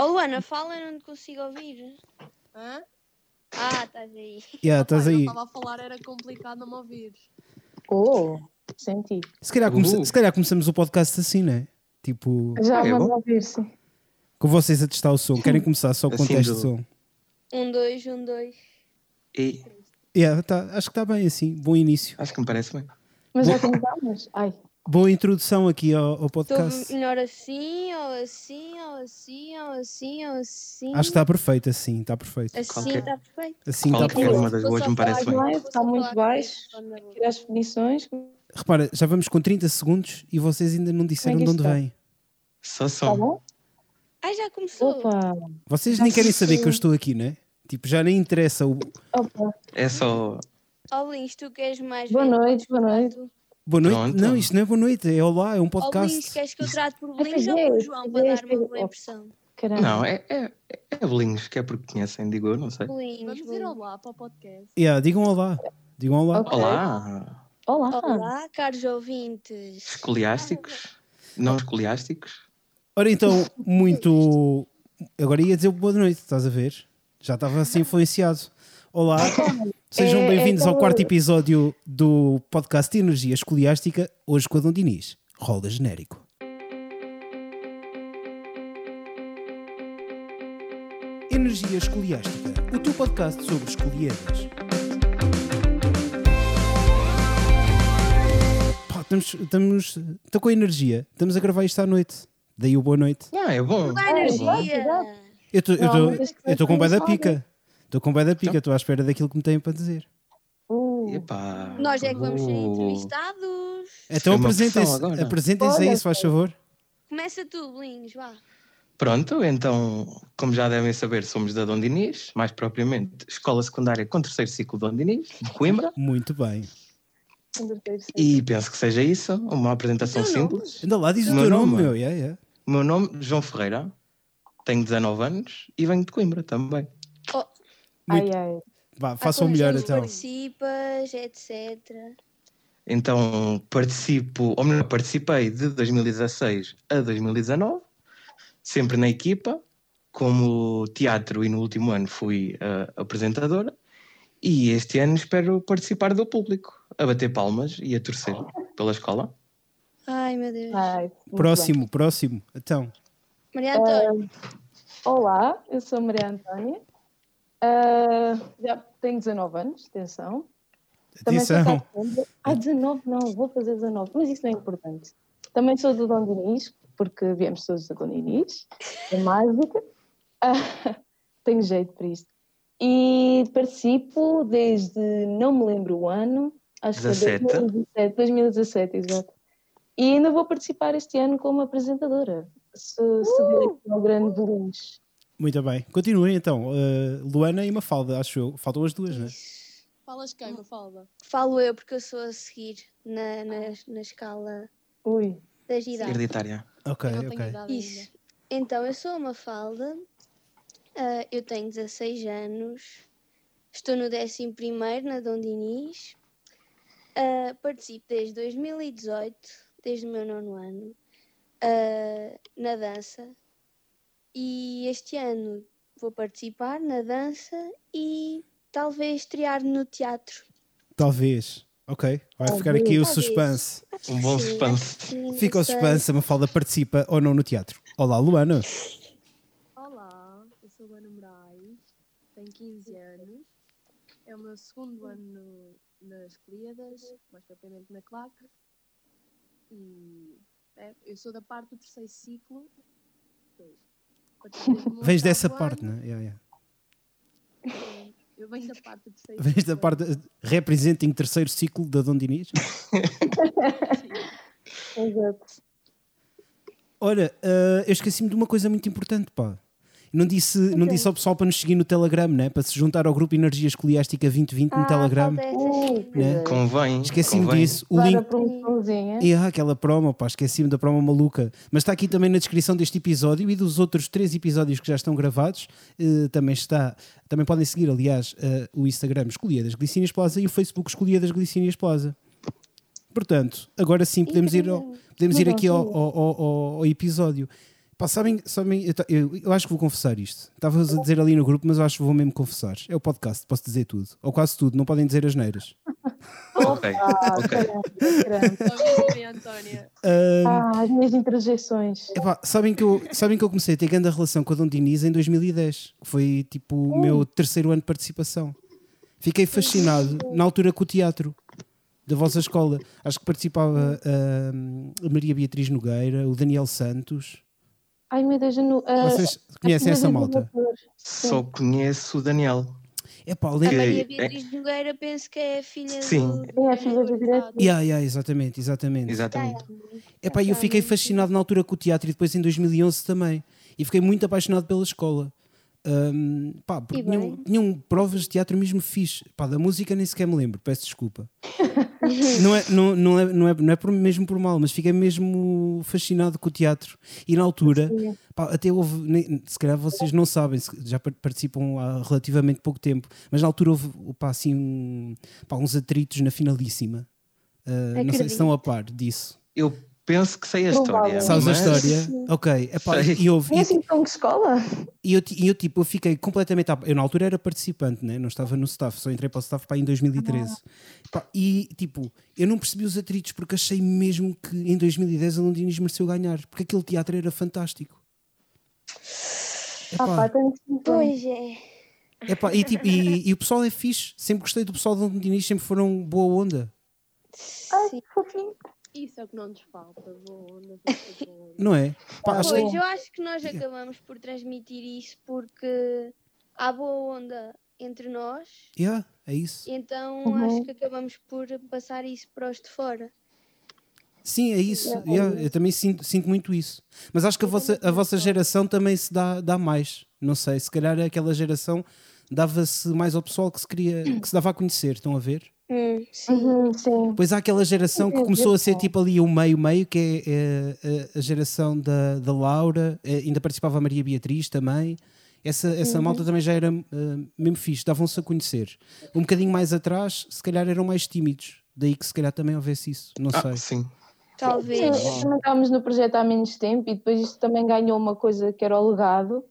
Oh, Luana, fala, eu não te consigo ouvir. Hã? Ah, estás aí. Yeah, estás eu aí. estava a falar, era complicado não me ouvir. Oh, senti. Se calhar, come- Uh. se calhar começamos o podcast assim, né? Tipo, Já é vamos bom? ouvir, sim. com vocês a testar o som. Querem começar só com o Assim teste do- de som? Um, dois, um, dois. E Yeah, tá, acho que está bem assim. Bom início. acho que me parece bem. Mas já começámos? Ai, Boa introdução aqui ao, ao Estou podcast. melhor assim, ou assim, ou assim, ou assim, ou assim. Acho que está perfeito assim, está perfeito. Assim está perfeito. Assim está perfeito. uma das só me parece bem. Não é? Está só muito baixo. tirar as definições. Repara, já vamos com 30 segundos e vocês ainda não disseram é de onde isto vem. Só Tá som. bom? Ai, já começou. Opa, Vocês nem querem saber que eu estou aqui, né? Tipo, já nem interessa o. opa. É só. Oh, Lins, tu queres mais Boa noite, boa noite. Boa noite. Pronto. Não, isto não é boa noite, é olá, é um Oh, Lins, podcast. queres que eu trate por Lins pois ou é, por João para é, dar uma boa é. impressão? Caramba. Não, é, é, é bolinhos, que é porque conhecem, digo eu, não sei. Lins, Vamos dizer olá para o podcast. Yeah, digam olá. Digam olá. Ok. Olá, Olá. Olá, caros ouvintes. escoliásticos, não escoliásticos. Ora então, muito. Agora ia dizer boa noite, estás a ver? Já estava assim influenciado. Olá, sejam É- bem-vindos é ao como- quarto episódio do podcast Energia Escoliástica, hoje com a Dom Dinis. Roda genérico. Energia Escoliástica, o teu podcast sobre escoliedas. Pá, estamos, estamos, estou com energia, estamos a gravar isto à noite. Daí o boa noite. Ah, é bom. É, energia. Eu estou Não, com bué da começar, pica. Estou com bué da pica, estou à espera daquilo que me têm para dizer. Uh, Epá. Nós é que vamos ser Uh. entrevistados. Então uma apresentem-se Olha, se faz favor. Começa tu, Lins, vá. Pronto, então, como já devem saber, somos da Dom Dinis, mais propriamente Escola Secundária com terceiro ciclo Dom Dinis, de Coimbra, Muito bem. e penso que seja isso, uma apresentação simples. Ainda lá diz o Meu teu nome, nome? meu. Yeah, yeah. O meu nome, João Ferreira, tenho 19 anos e venho de Coimbra também. Ai, ai. Vá, façam melhor então. participas, etc. Então participo, ou melhor, participei de 2016 a 2019, sempre na equipa, como teatro e no último ano fui a apresentadora. E este ano espero participar do público, a bater palmas e a torcer pela escola. Ai, meu Deus. Ai, muito bem. Próximo, próximo. Então, Maria Antônia, Olá, eu sou Maria Antónia. Ah, já tenho 19 anos, atenção. Também sou atenção. Ah, 19 não, vou fazer 19, mas isso não é importante. Também sou do Dom Dinis, porque viemos todos do Dom Dinis, é mágica. Ah, tenho jeito para isto. E participo desde, não me lembro o ano, acho 17. que é 2017, 2017, exato. E ainda vou participar este ano como apresentadora. Se, se der ao grande Belinhos. Muito bem. Continuem então. Uh, Luana e Mafalda, acho eu. Faltam as duas, né? Falas quem, Mafalda? falo eu porque eu sou a seguir na, na, na escala Ui, das idades. Hereditária. Ok, Eu não ok. Isso. Então, eu sou uma falda, ah, eu tenho 16 anos, estou no 11 na Dom Dinis, ah, participo desde 2018, desde o meu nono ano, ah, na dança, e este ano vou participar na dança e talvez estrear no teatro. Talvez. Ok. Vai ficar aqui o suspense. Um bom suspense. Fica o suspense, a Mafalda participa ou não no teatro. Olá, Luana. Olá, eu sou Luana Moraes, tenho 15 anos, é o meu segundo ano no- nas Colíadas, mais propriamente na CLAC, e é, eu sou da parte do terceiro ciclo. Vens dessa oitavo parte, ano, né? Yeah, yeah. é, Eu venho da parte do terceiro Vens da parte. Representem terceiro ciclo da Dom Dinis. exato. Ora, uh, eu esqueci-me de uma coisa muito importante, pá. Não disse, não Ok. disse ao pessoal para nos seguir no Telegram, né? Para se juntar ao grupo Energia Escoliástica 2020 no Ah, Telegram. falta essa Uh. Né? Convém. Esqueci-me disso. O link. E ah, aquela promo, pá, esqueci-me da promo maluca. Mas está aqui também na descrição deste episódio e dos outros três episódios que já estão gravados. eh, também está. Também podem seguir, aliás, eh, o Instagram Escolhia das Glicínias Plaza e o Facebook Escolhia das Glicínias Plaza. Portanto, agora sim podemos ir, ao- podemos ir aqui ao- ao- ao- ao episódio. Pá, sabem, sabem eu, eu- eu acho que vou confessar isto. Estava-vos a dizer ali no grupo, mas eu acho que vou mesmo confessar. É o podcast, posso dizer tudo. Ou quase tudo, não podem dizer as neiras. Ok, Ah, ok. Antónia. Ah, as minhas interjeições. Epá, sabem, que eu, sabem que eu comecei a ter grande relação com a Dom Diniz em 2010, que foi tipo o meu terceiro ano de participação. Fiquei fascinado na altura com o teatro da vossa escola. Acho que participava a Maria Beatriz Nogueira, o Daniel Santos. Ai meu Deus, eu não. ah, Vocês conhecem a essa malta? Só conheço o Daniel. Epá, A lembro. Maria é- Beatriz Nogueira penso que é a filha Sim. do. É a filha do diretor. Yeah, yeah, exatamente, exatamente. Exatamente. Epá, eu fiquei fascinado na altura com o teatro e depois em 2011 também. E fiquei muito apaixonado pela escola. Ahm, pá, porque tinham, tinham provas de teatro mesmo fixe. Pá, da música nem sequer me lembro, peço desculpa. não, é, não, não, é, não, é, não é por- mesmo por mal, mas fiquei mesmo fascinado com o teatro. E na altura, pá, até houve, nem- se calhar vocês não sabem, se- já par- participam há relativamente pouco tempo, mas na altura houve pá, assim, um- pá, uns atritos na finalíssima. Ah, não sei se estão a par disso. Eu penso que sei a história. Sabes a mas- história? Ok, epá, Sei. e, houve, É e, assim de escola? e eu, e eu, tipo, eu fiquei completamente. à- Eu na altura era participante, né? não estava no staff, só entrei para o staff pá, em 2013. Pá, e tipo, eu não percebi os atritos porque achei mesmo que em 2010 a Londrines mereceu ganhar, porque aquele teatro era fantástico. Ah, pá, Epá. Pois é. epá, e, tipo, e, e o pessoal é fixe, sempre gostei do pessoal de Londrines, sempre foram boa onda, Sim. Fofinho. Isso é o que não nos falta. Boa onda, falta boa onda. não é? Pá, Pois, eu acho que nós acabamos por transmitir isso porque há boa onda entre nós, Yeah, é isso. então Uhum. acho que acabamos por passar isso para os de fora. Sim, é isso. Yeah, eu também sinto, sinto muito isso. Mas acho que a vossa, a vossa geração também se dá, dá mais. Não sei, se calhar aquela geração dava-se mais ao pessoal que se queria, que se dava a conhecer, estão a ver? Hum, sim. Uhum, sim. Pois há aquela geração que Sim, começou a ser tipo ali o meio-meio, que é, é, a- a geração da, da Laura, é, ainda participava a Maria Beatriz também. Essa, essa Uhum. malta também já era uh, mesmo fixe, davam-se a conhecer. Um bocadinho mais atrás, se calhar eram mais tímidos. Daí que se calhar também houvesse isso, não Ah, sei. sim. Talvez. Sim, também estávamos no projeto há menos tempo e depois isto também ganhou uma coisa que era o legado.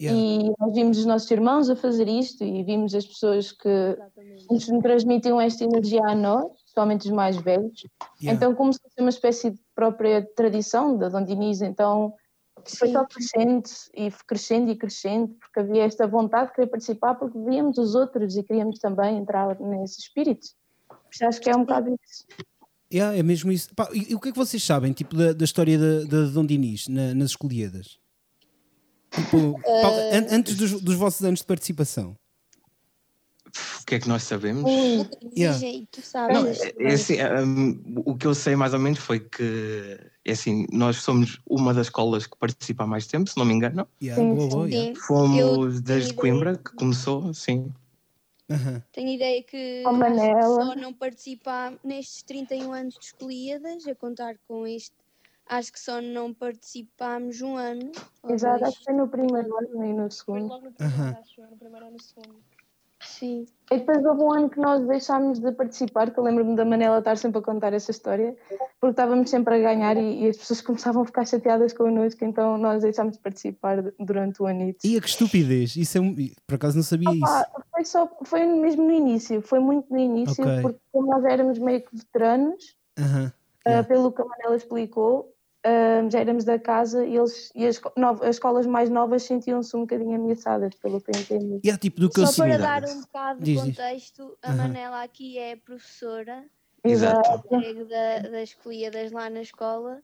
Yeah. E nós vimos os nossos irmãos a fazer isto e vimos as pessoas que nos transmitiam esta energia a nós, principalmente os mais velhos. Yeah. Então começou a ser uma espécie de própria tradição da Dom Diniz, então foi só crescendo e crescendo e crescendo, porque havia esta vontade de querer participar, porque víamos os outros e queríamos também entrar nesse espírito. Por isso Acho que é um bocado isso. Yeah, é mesmo isso. Pá, e, e o que é que vocês sabem tipo, da, da história da, da Dom Dinis na- nas escolhidas? Tipo, an- antes dos, dos vossos anos de participação. O que é que nós sabemos? Yeah. Dizem, tu Não, sabes. é, é assim, hum, o que eu sei mais ou menos foi que é assim, nós somos uma das escolas que participa há mais tempo, se não me engano. Yeah, Sim, boa, boa, yeah. Fomos Eu desde Coimbra ideia que começou, sim. Aham. Tenho ideia que Oh, só não participar nestes 31 anos de escolhidas, a contar com este, acho que só não participámos um ano. ou Exato, dois. acho que foi no primeiro ano e no Foi segundo. logo no primeiro, Aham. acho no primeiro ou no segundo. Sim. E depois houve um ano que nós deixámos de participar, que eu lembro-me da Manela estar sempre a contar essa história, porque estávamos sempre a ganhar e, e as pessoas começavam a ficar chateadas connosco, então nós deixámos de participar durante o anito. Ia que estupidez. Isso é um- Por acaso não sabia isso. Opa, foi, só, foi mesmo no início, foi muito no início, Ok. porque como nós éramos meio que veteranos, Aham. ah, Yeah. pelo que a Manela explicou, já éramos da casa e, eles, e as, esco- nov- as escolas mais novas sentiam-se um bocadinho ameaçadas, pelo que eu entendi. Tipo do que eu Só para dar um bocado de Diz, diz. contexto, a. Manela aqui é professora Exato. carrego da, das escolhidas lá na escola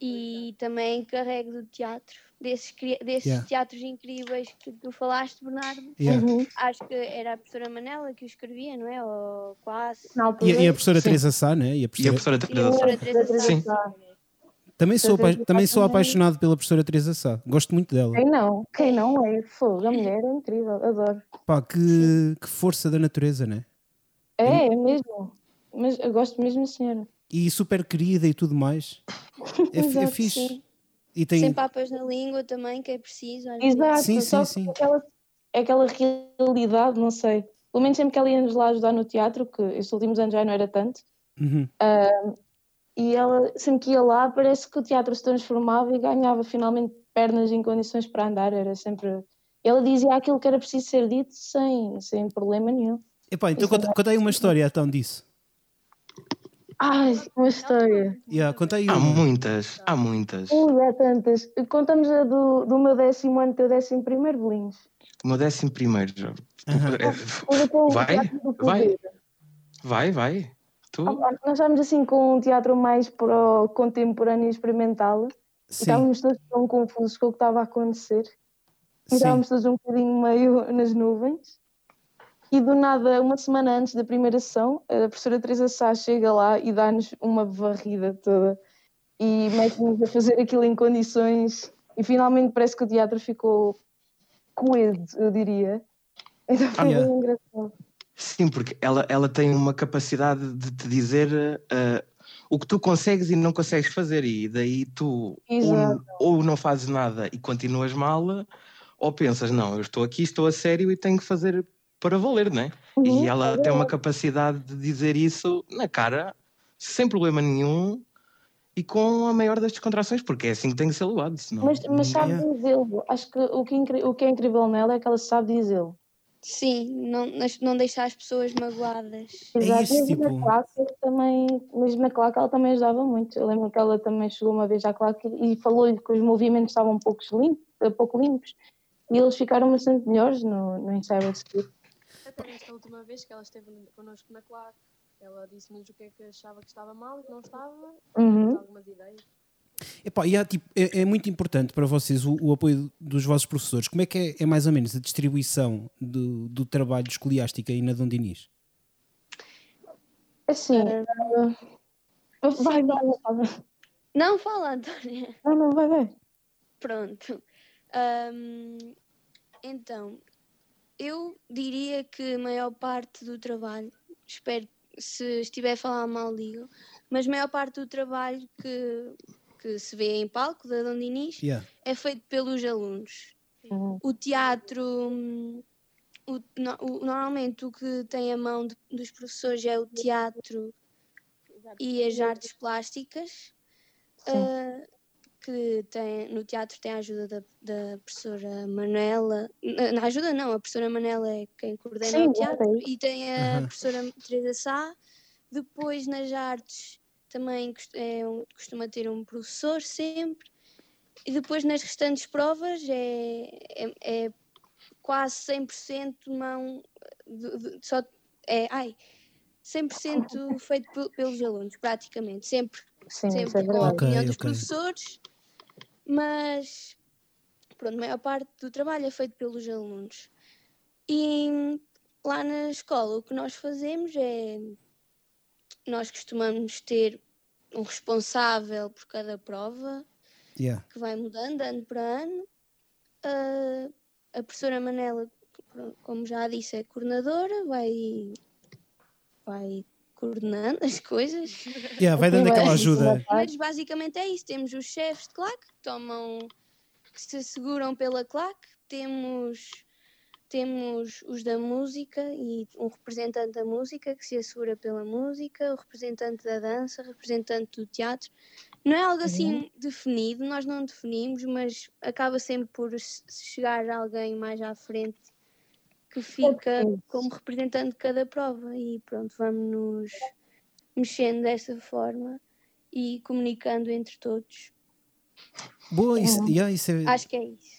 e também carrego do teatro, desses, desses Yeah. teatros incríveis que tu falaste, Bernardo. Yeah. Uhum. Acho que era a professora Manela que o escrevia, não é? Ou quase. Na altura. E, e a professora Sim. Teresa Sá, né? E a E a professora... E a Teresa professora Teresa Sá. Sim. Também, sou, apa- também sou apaixonado pela professora Teresa Sá. Gosto muito dela. Quem não? Quem não é? Fogo, a mulher é incrível, adoro. Pá, que, que força da natureza, né? É, é mesmo. Mas eu gosto mesmo da senhora. E super querida e tudo mais. É, é Exato, fixe. sim. E tem. Sem papas na língua também, que é preciso. Exato, Sim, só sim, sim. Aquela, é aquela realidade, não sei. Pelo menos sempre que ela ia-nos lá ajudar no teatro, que estes últimos anos já não era tanto, Uhum. E ela sempre que ia lá, parece que o teatro se transformava e ganhava finalmente pernas em condições para andar, era sempre. Ela dizia aquilo que era preciso ser dito sem, sem problema nenhum. Epá, então Isso é conta, conta aí uma história então disso. Ai, uma história. Yeah, conta aí Há muitas, há muitas. Ui, há tantas. Contamos a do, do meu décimo ano, teu décimo primeiro, Bolinhos. O meu décimo primeiro. já- Aham. É, Vai, vai. Vai, vai. Tu? Ah, Nós estávamos assim com um teatro mais para o contemporâneo e experimental. E Sim, estávamos todos tão confusos com o que estava a acontecer. E sim. estávamos todos um bocadinho meio nas nuvens. E do nada, uma semana antes da primeira sessão, a professora Teresa Sá chega lá e dá-nos uma varrida toda. E mete-nos a fazer aquilo em condições. E finalmente parece que o teatro ficou coeso, eu diria. Então foi Yeah. bem engraçado. Sim, porque ela, ela tem uma capacidade de te dizer eh, o que tu consegues e não consegues fazer, e daí tu ou, ou não fazes nada e continuas mal, ou pensas, não, eu estou aqui, estou a sério e tenho que fazer para valer, né? Uhum, E ela é tem uma capacidade de dizer isso na cara, sem problema nenhum e com a maior das descontrações, porque é assim que tem que ser levado. Senão... Mas, mas sabe Yeah. dizê-lo. Acho que o que, é o que é incrível nela é que ela sabe dizê-lo. Sim, não, não deixar as pessoas magoadas. É Exato, isso, mesmo tipo- na claque também, mesmo na claque ela também ajudava muito. Eu lembro que ela também chegou uma vez à claque e falou-lhe que os movimentos estavam pouco limpos, pouco limpos e eles ficaram bastante melhores no, no ensaio a seguir. Até nesta última vez que ela esteve connosco na claque, ela disse-nos o que é que achava que estava mal e que não estava, Uhum. algumas ideias. Epá, e há, tipo, é, é muito importante para vocês o, o apoio dos vossos professores. Como é que é, é mais ou menos a distribuição do, do trabalho escoliástico aí na Dom Dinis? Assim, Eh, ah, vai, vai, vai. Não fala, Antónia. Não, não, vai, vai. Pronto. Ahm, então, eu diria que a maior parte do trabalho, espero que se estiver a falar mal, digo, mas a maior parte do trabalho que, que se vê em palco da Dom Dinis Yeah. é feito pelos alunos. Uhum. O teatro, hum, o- no- o- normalmente o que tem a mão de- dos professores é o teatro e as artes plásticas. Ah, que tem, no teatro tem a ajuda da, da professora Manela. Na, ajuda não, a professora Manela é quem coordena Sim, o teatro é e tem a Aham. professora Teresa Sá. Depois nas artes também é um- costuma ter um professor sempre. E depois nas restantes provas é, é, é quase 100% mão de, de- só é, ai, 100% feito pe- pelos alunos, praticamente, sempre Sim, isso é sempre com a opinião dos ok. professores, mas pronto, a maior parte do trabalho é feito pelos alunos. E lá na escola o que nós fazemos é nós costumamos ter um responsável por cada prova Yeah. que vai mudando ano para ano. A, a professora Manela, como já disse, é coordenadora, vai, vai coordenando as coisas. Yeah, vai dando aquela ajuda. Mas basicamente é isso. Temos os chefes de claque que tomam, que se seguram pela claque. Temos, temos os da música e um representante da música que se assegura pela música, o representante da dança, o representante do teatro. Não é algo assim definido, nós não definimos, mas acaba sempre por se- chegar alguém mais à frente que fica como representante de cada prova e pronto, vamos nos mexendo dessa forma e comunicando entre todos. Boa, isso, yeah, isso é, Acho que é isso.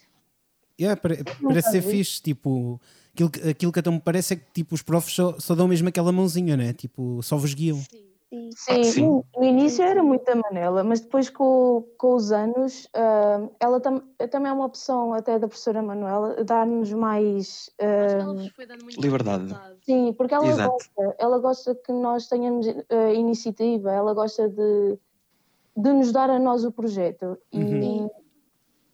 Yeah, pare- parece ser fixe. Tipo, aquilo, que- aquilo que então me parece é que tipo, os profs só, só dão mesmo aquela mãozinha, né? Tipo, só vos guiam. Sim. Sim. Sim, Sim. no- no início era muito a Manela, mas depois com, com os anos, ah, ela tam, também é uma opção até da professora Manuela, dar-nos mais. Acho que ela vos foi dando muita Liberdade. liberdade. sim, porque ela Exato. gosta, ela gosta que nós tenhamos ah, iniciativa, ela gosta de, de nos dar a nós o projeto. E, Uhum.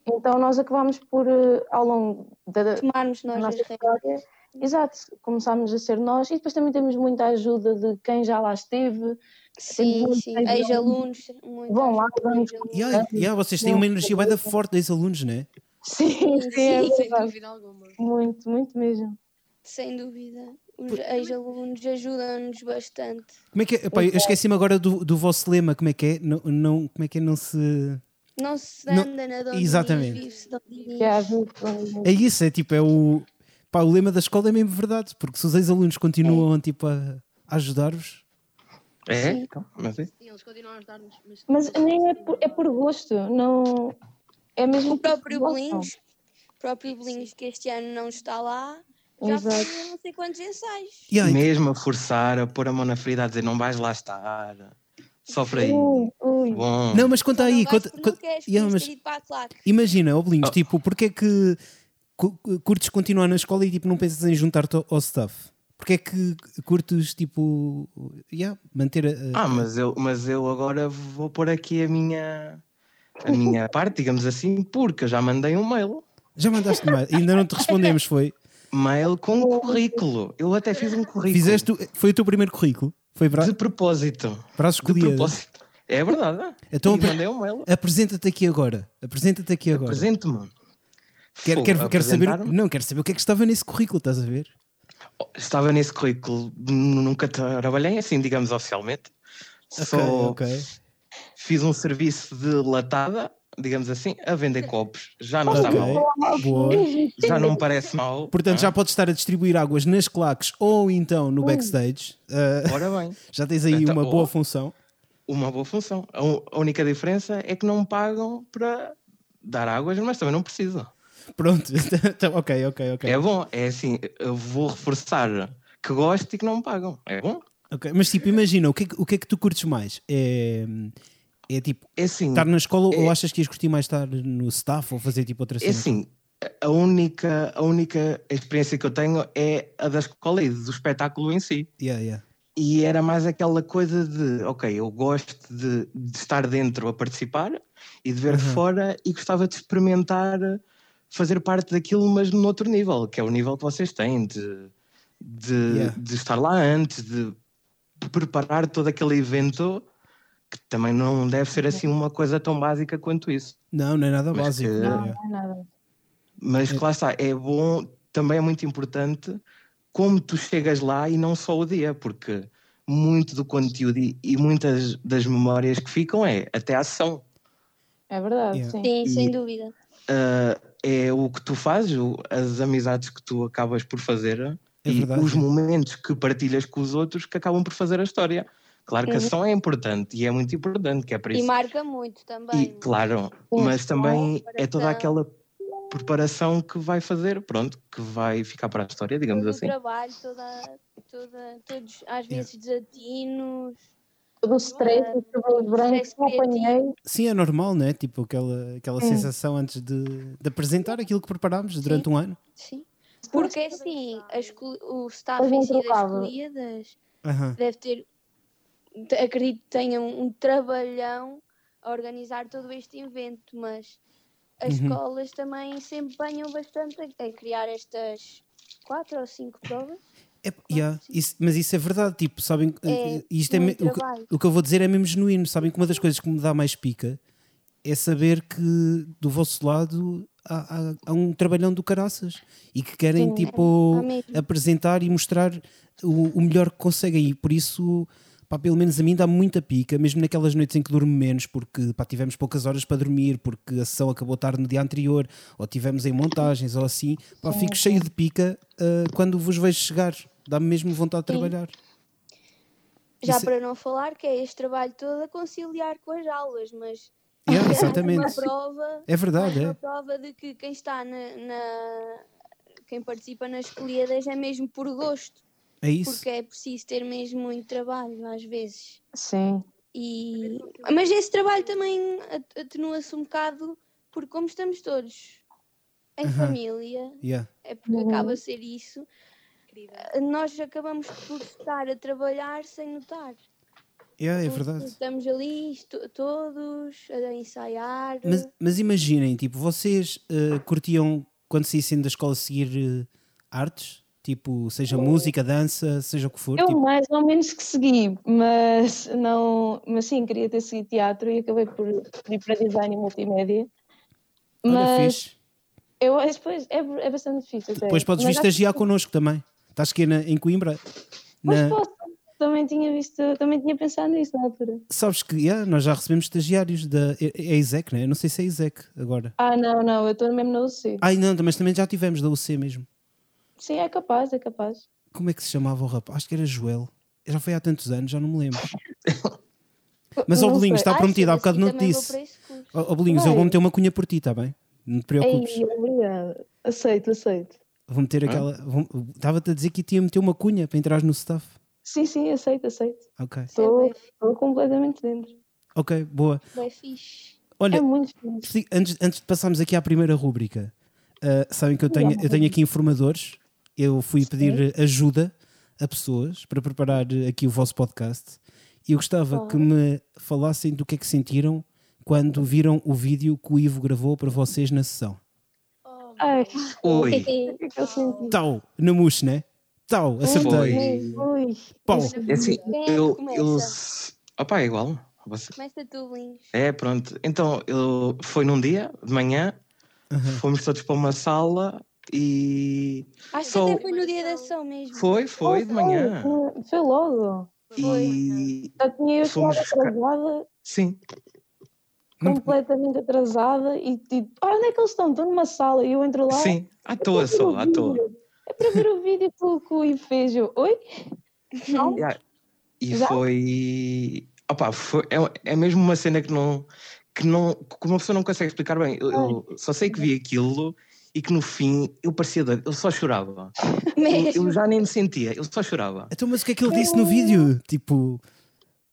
Então nós acabamos por, ah, ao longo da, Tomarmos da nós nossa as rédeas. história, exato, começámos a ser nós e depois também temos muita ajuda de quem já lá esteve. Sim, muito sim. Ex-alunos. muito Vão lá, vamos- ex-alunos. Yeah, yeah, vocês têm uma energia bem da forte dos alunos, né? Sim, sim, é sim, Sem verdade. dúvida alguma. Muito, muito mesmo. Sem dúvida. Os ex-alunos ajudam-nos bastante. Como é que é? Epá, eu esqueci-me agora do, do vosso lema, como é que é? Não, não, como é que é? Não se. Não se Não- anda na Dom exatamente. É Dinis. É isso, é tipo, é o. Pá, o lema da escola é mesmo verdade, porque se os ex-alunos continuam tipo, a, a ajudar-vos. É? Sim. Então, mas é. Sim, eles continuam a ajudar-nos. Mas, Mas nem é por, é por gosto, não. É mesmo O próprio o próprio Bolinhos que este ano não está lá, já fez não sei quantos ensaios. E- Mesmo a forçar, a pôr a mão na ferida, a dizer não vais lá estar. Sofre aí. Ui, ui. Bom. Não, mas conta aí. Conta, conta- Yeah, mas claque. imagina, ó Bolinhos, Oh. tipo, porque é que cu- curtes continuar na escola e tipo, não pensas em juntar-te ao, ao staff? Porque é que curtes, tipo, yeah, manter a. a- Ah, mas eu, mas eu agora vou pôr aqui a minha, a minha parte, digamos assim, porque eu já mandei um mail. Já mandaste mais, ainda não te respondemos, foi? Mail com currículo. Eu até fiz um currículo. Fizeste, foi o teu primeiro currículo? Foi para, De propósito. para as De propósito. É verdade. Então, e mandei um. Apresenta-te aqui agora. Apresenta-te aqui agora. Presente-me. Quero, quero, quero saber. Não, quero saber o que é que estava nesse currículo, estás a ver? Estava nesse currículo. Nunca trabalhei assim, digamos, oficialmente. Só Ok, ok. fiz um serviço de latada, digamos assim, a vender copos. Já não está Ok. mal. Boa. Já não me parece mal. Portanto, Ah, já podes estar a distribuir águas nas claques ou então no backstage. Ah, Ora bem. já tens aí Então, uma boa função. uma boa função. A, única diferença é que não me pagam para dar águas, mas também não precisam. Pronto, então, ok, ok, ok. É bom, é assim, eu vou reforçar que gosto e que não me pagam. É bom? Ok, Mas tipo, imagina, o que, é que, o que é que tu curtes mais? É, é tipo, É assim, estar na escola ou é- achas que ias curtir mais estar no staff ou fazer tipo outra é cena? assim, a única, a única experiência que eu tenho é a da escola e do espetáculo em si. Yeah, yeah. E era mais aquela coisa de, ok, eu gosto de, de estar dentro a participar e de ver de Uhum. fora e gostava de experimentar fazer parte daquilo, mas no outro nível, que é o nível que vocês têm, de, de, Yeah. de estar lá antes, de preparar todo aquele evento, que também não deve ser assim uma coisa tão básica quanto isso. Não, não é nada Mas básico. que-. Não, não é nada. Mas que lá está, é bom, também é muito importante como tu chegas lá e não só o dia, porque muito do conteúdo e, muitas das memórias que ficam é até a ação. É verdade, Yeah. sim. Sim, sem dúvida. Ah, é o que tu fazes, as amizades que tu acabas por fazer É e verdade, os é. momentos que partilhas com os outros que acabam por fazer a história. Claro que a Uhum. ação é importante e é muito importante, que é para E isso. marca muito também. E, claro, Sim, mas também é toda aquela preparação que vai fazer, pronto, que vai ficar para a história, digamos todo assim. o trabalho, toda, toda, todos, às vezes, desatinos. Todo o stress, os cabelos brancos que eu apanhei. Sim, é normal, né? Tipo aquela, aquela Sim. sensação antes de, de apresentar aquilo que preparámos durante um ano. Sim. Porque assim, a escol- o staff em si das Aham. deve ter, te- acredito que tenham um trabalhão a organizar todo este evento, mas as Uhum. escolas também se empenham bastante a, criar estas quatro ou cinco provas. É, yeah, isso- mas isso é verdade, tipo, sabem, É eh, isto é me- o, que, o que eu vou dizer é mesmo genuíno, sabem que uma das coisas que me dá mais pica é saber que do vosso lado há, há- há um trabalhão do caraças e que querem Sim, tipo há mesmo. apresentar e mostrar o, o melhor que conseguem e por isso pá, pelo menos a mim dá muita pica, mesmo naquelas noites em que durmo menos porque pá, tivemos poucas horas para dormir, porque a sessão acabou tarde no dia anterior, ou tivemos em montagens ou assim, pá, fico cheio de pica ah, quando vos vejo chegar, dá-me mesmo vontade de Sim. trabalhar. Já Isso- para não falar que é este trabalho todo a conciliar com as aulas, mas Yeah, é uma exatamente. prova É verdade, uma é. prova de que quem está na, na- quem participa nas escolhidas é mesmo por gosto, É isso. porque é preciso ter mesmo muito trabalho às vezes. Sim. E... Mas esse trabalho também at- atenua-se um bocado porque como estamos todos em Aham. família, Yeah. é porque Uhum. acaba a ser isso, querida. nós acabamos por estar a trabalhar sem notar. Yeah, é verdade. Estamos ali todos a ensaiar. Mas, mas imaginem, tipo, vocês eh, curtiam quando saíssem da escola seguir eh, artes? Tipo, seja música, dança, seja o que for? Eu tipo, mais ou menos que segui, mas não, mas sim, queria ter seguido teatro e acabei por ir para design e multimédia. olha, Mas eu depois é, é bastante difícil. Depois podes vir Mas estagiar connosco também. Estás aqui na, em Coimbra? Pois Na- posso. também tinha visto, também tinha pensado nisso na altura. Sabes que yeah, nós já recebemos estagiários da. É, é a ISEC, né? Eu não sei se é ISEC agora. Ah, não, não, eu estou mesmo na UC. Ai não, mas também já tivemos da UC mesmo. Sim, é capaz, é capaz. Como é que se chamava o rapaz? Acho que era Joel. Já foi há tantos anos, já não me lembro. Mas ao Bolinhos, está prometido, há bocado não te disse. Ó ó, Bolinhos, eu vou meter uma cunha por ti, está bem? Não te preocupes. Ei, obrigada. Aceito, aceito. Vou meter aquela. Estava-te a dizer que te ia meter uma cunha para entrares no staff. Sim, sim, aceito, aceito. Ok. É Estou estou completamente dentro. Ok, boa. bué fixe. Olha, É muito fixe. Antes, antes de passarmos aqui à primeira rúbrica, ah, sabem que eu tenho, eu tenho aqui informadores. Eu fui pedir ajuda a pessoas para preparar aqui o vosso podcast e eu gostava que me falassem do que é que sentiram quando viram o vídeo que o Ivo gravou para vocês na sessão. Oh, Oi. o que é que eu senti? Tal, na mousse, né? Tal, acertei. Foi. Ui, Pau. É assim, é eu. eu opá, é igual. Você- Começa tu, Linhos. É, pronto. Então, eu, foi num dia, de manhã, fomos todos para uma sala e. Acho Só- que até foi no dia da ação mesmo. Foi, foi, de manhã. Foi, foi logo. E. Já tinha eu Fomos atrasada, Sim, completamente atrasada e tipo, ah, onde é que eles estão? Estão numa sala e eu entro lá. sim. À é toa só, à toa. É para ver o vídeo que o Ivo fez. Eu, Oi? Não? Yeah. E Já? foi. Opá, foi é, é mesmo uma cena que não. que não. que uma pessoa não consegue explicar bem. Eu, eu só sei que vi aquilo e que no fim eu parecia doido, eu só chorava. Eu, Mesmo. eu já nem me sentia, eu só chorava. Então, mas o que é que ele disse no vídeo? Tipo,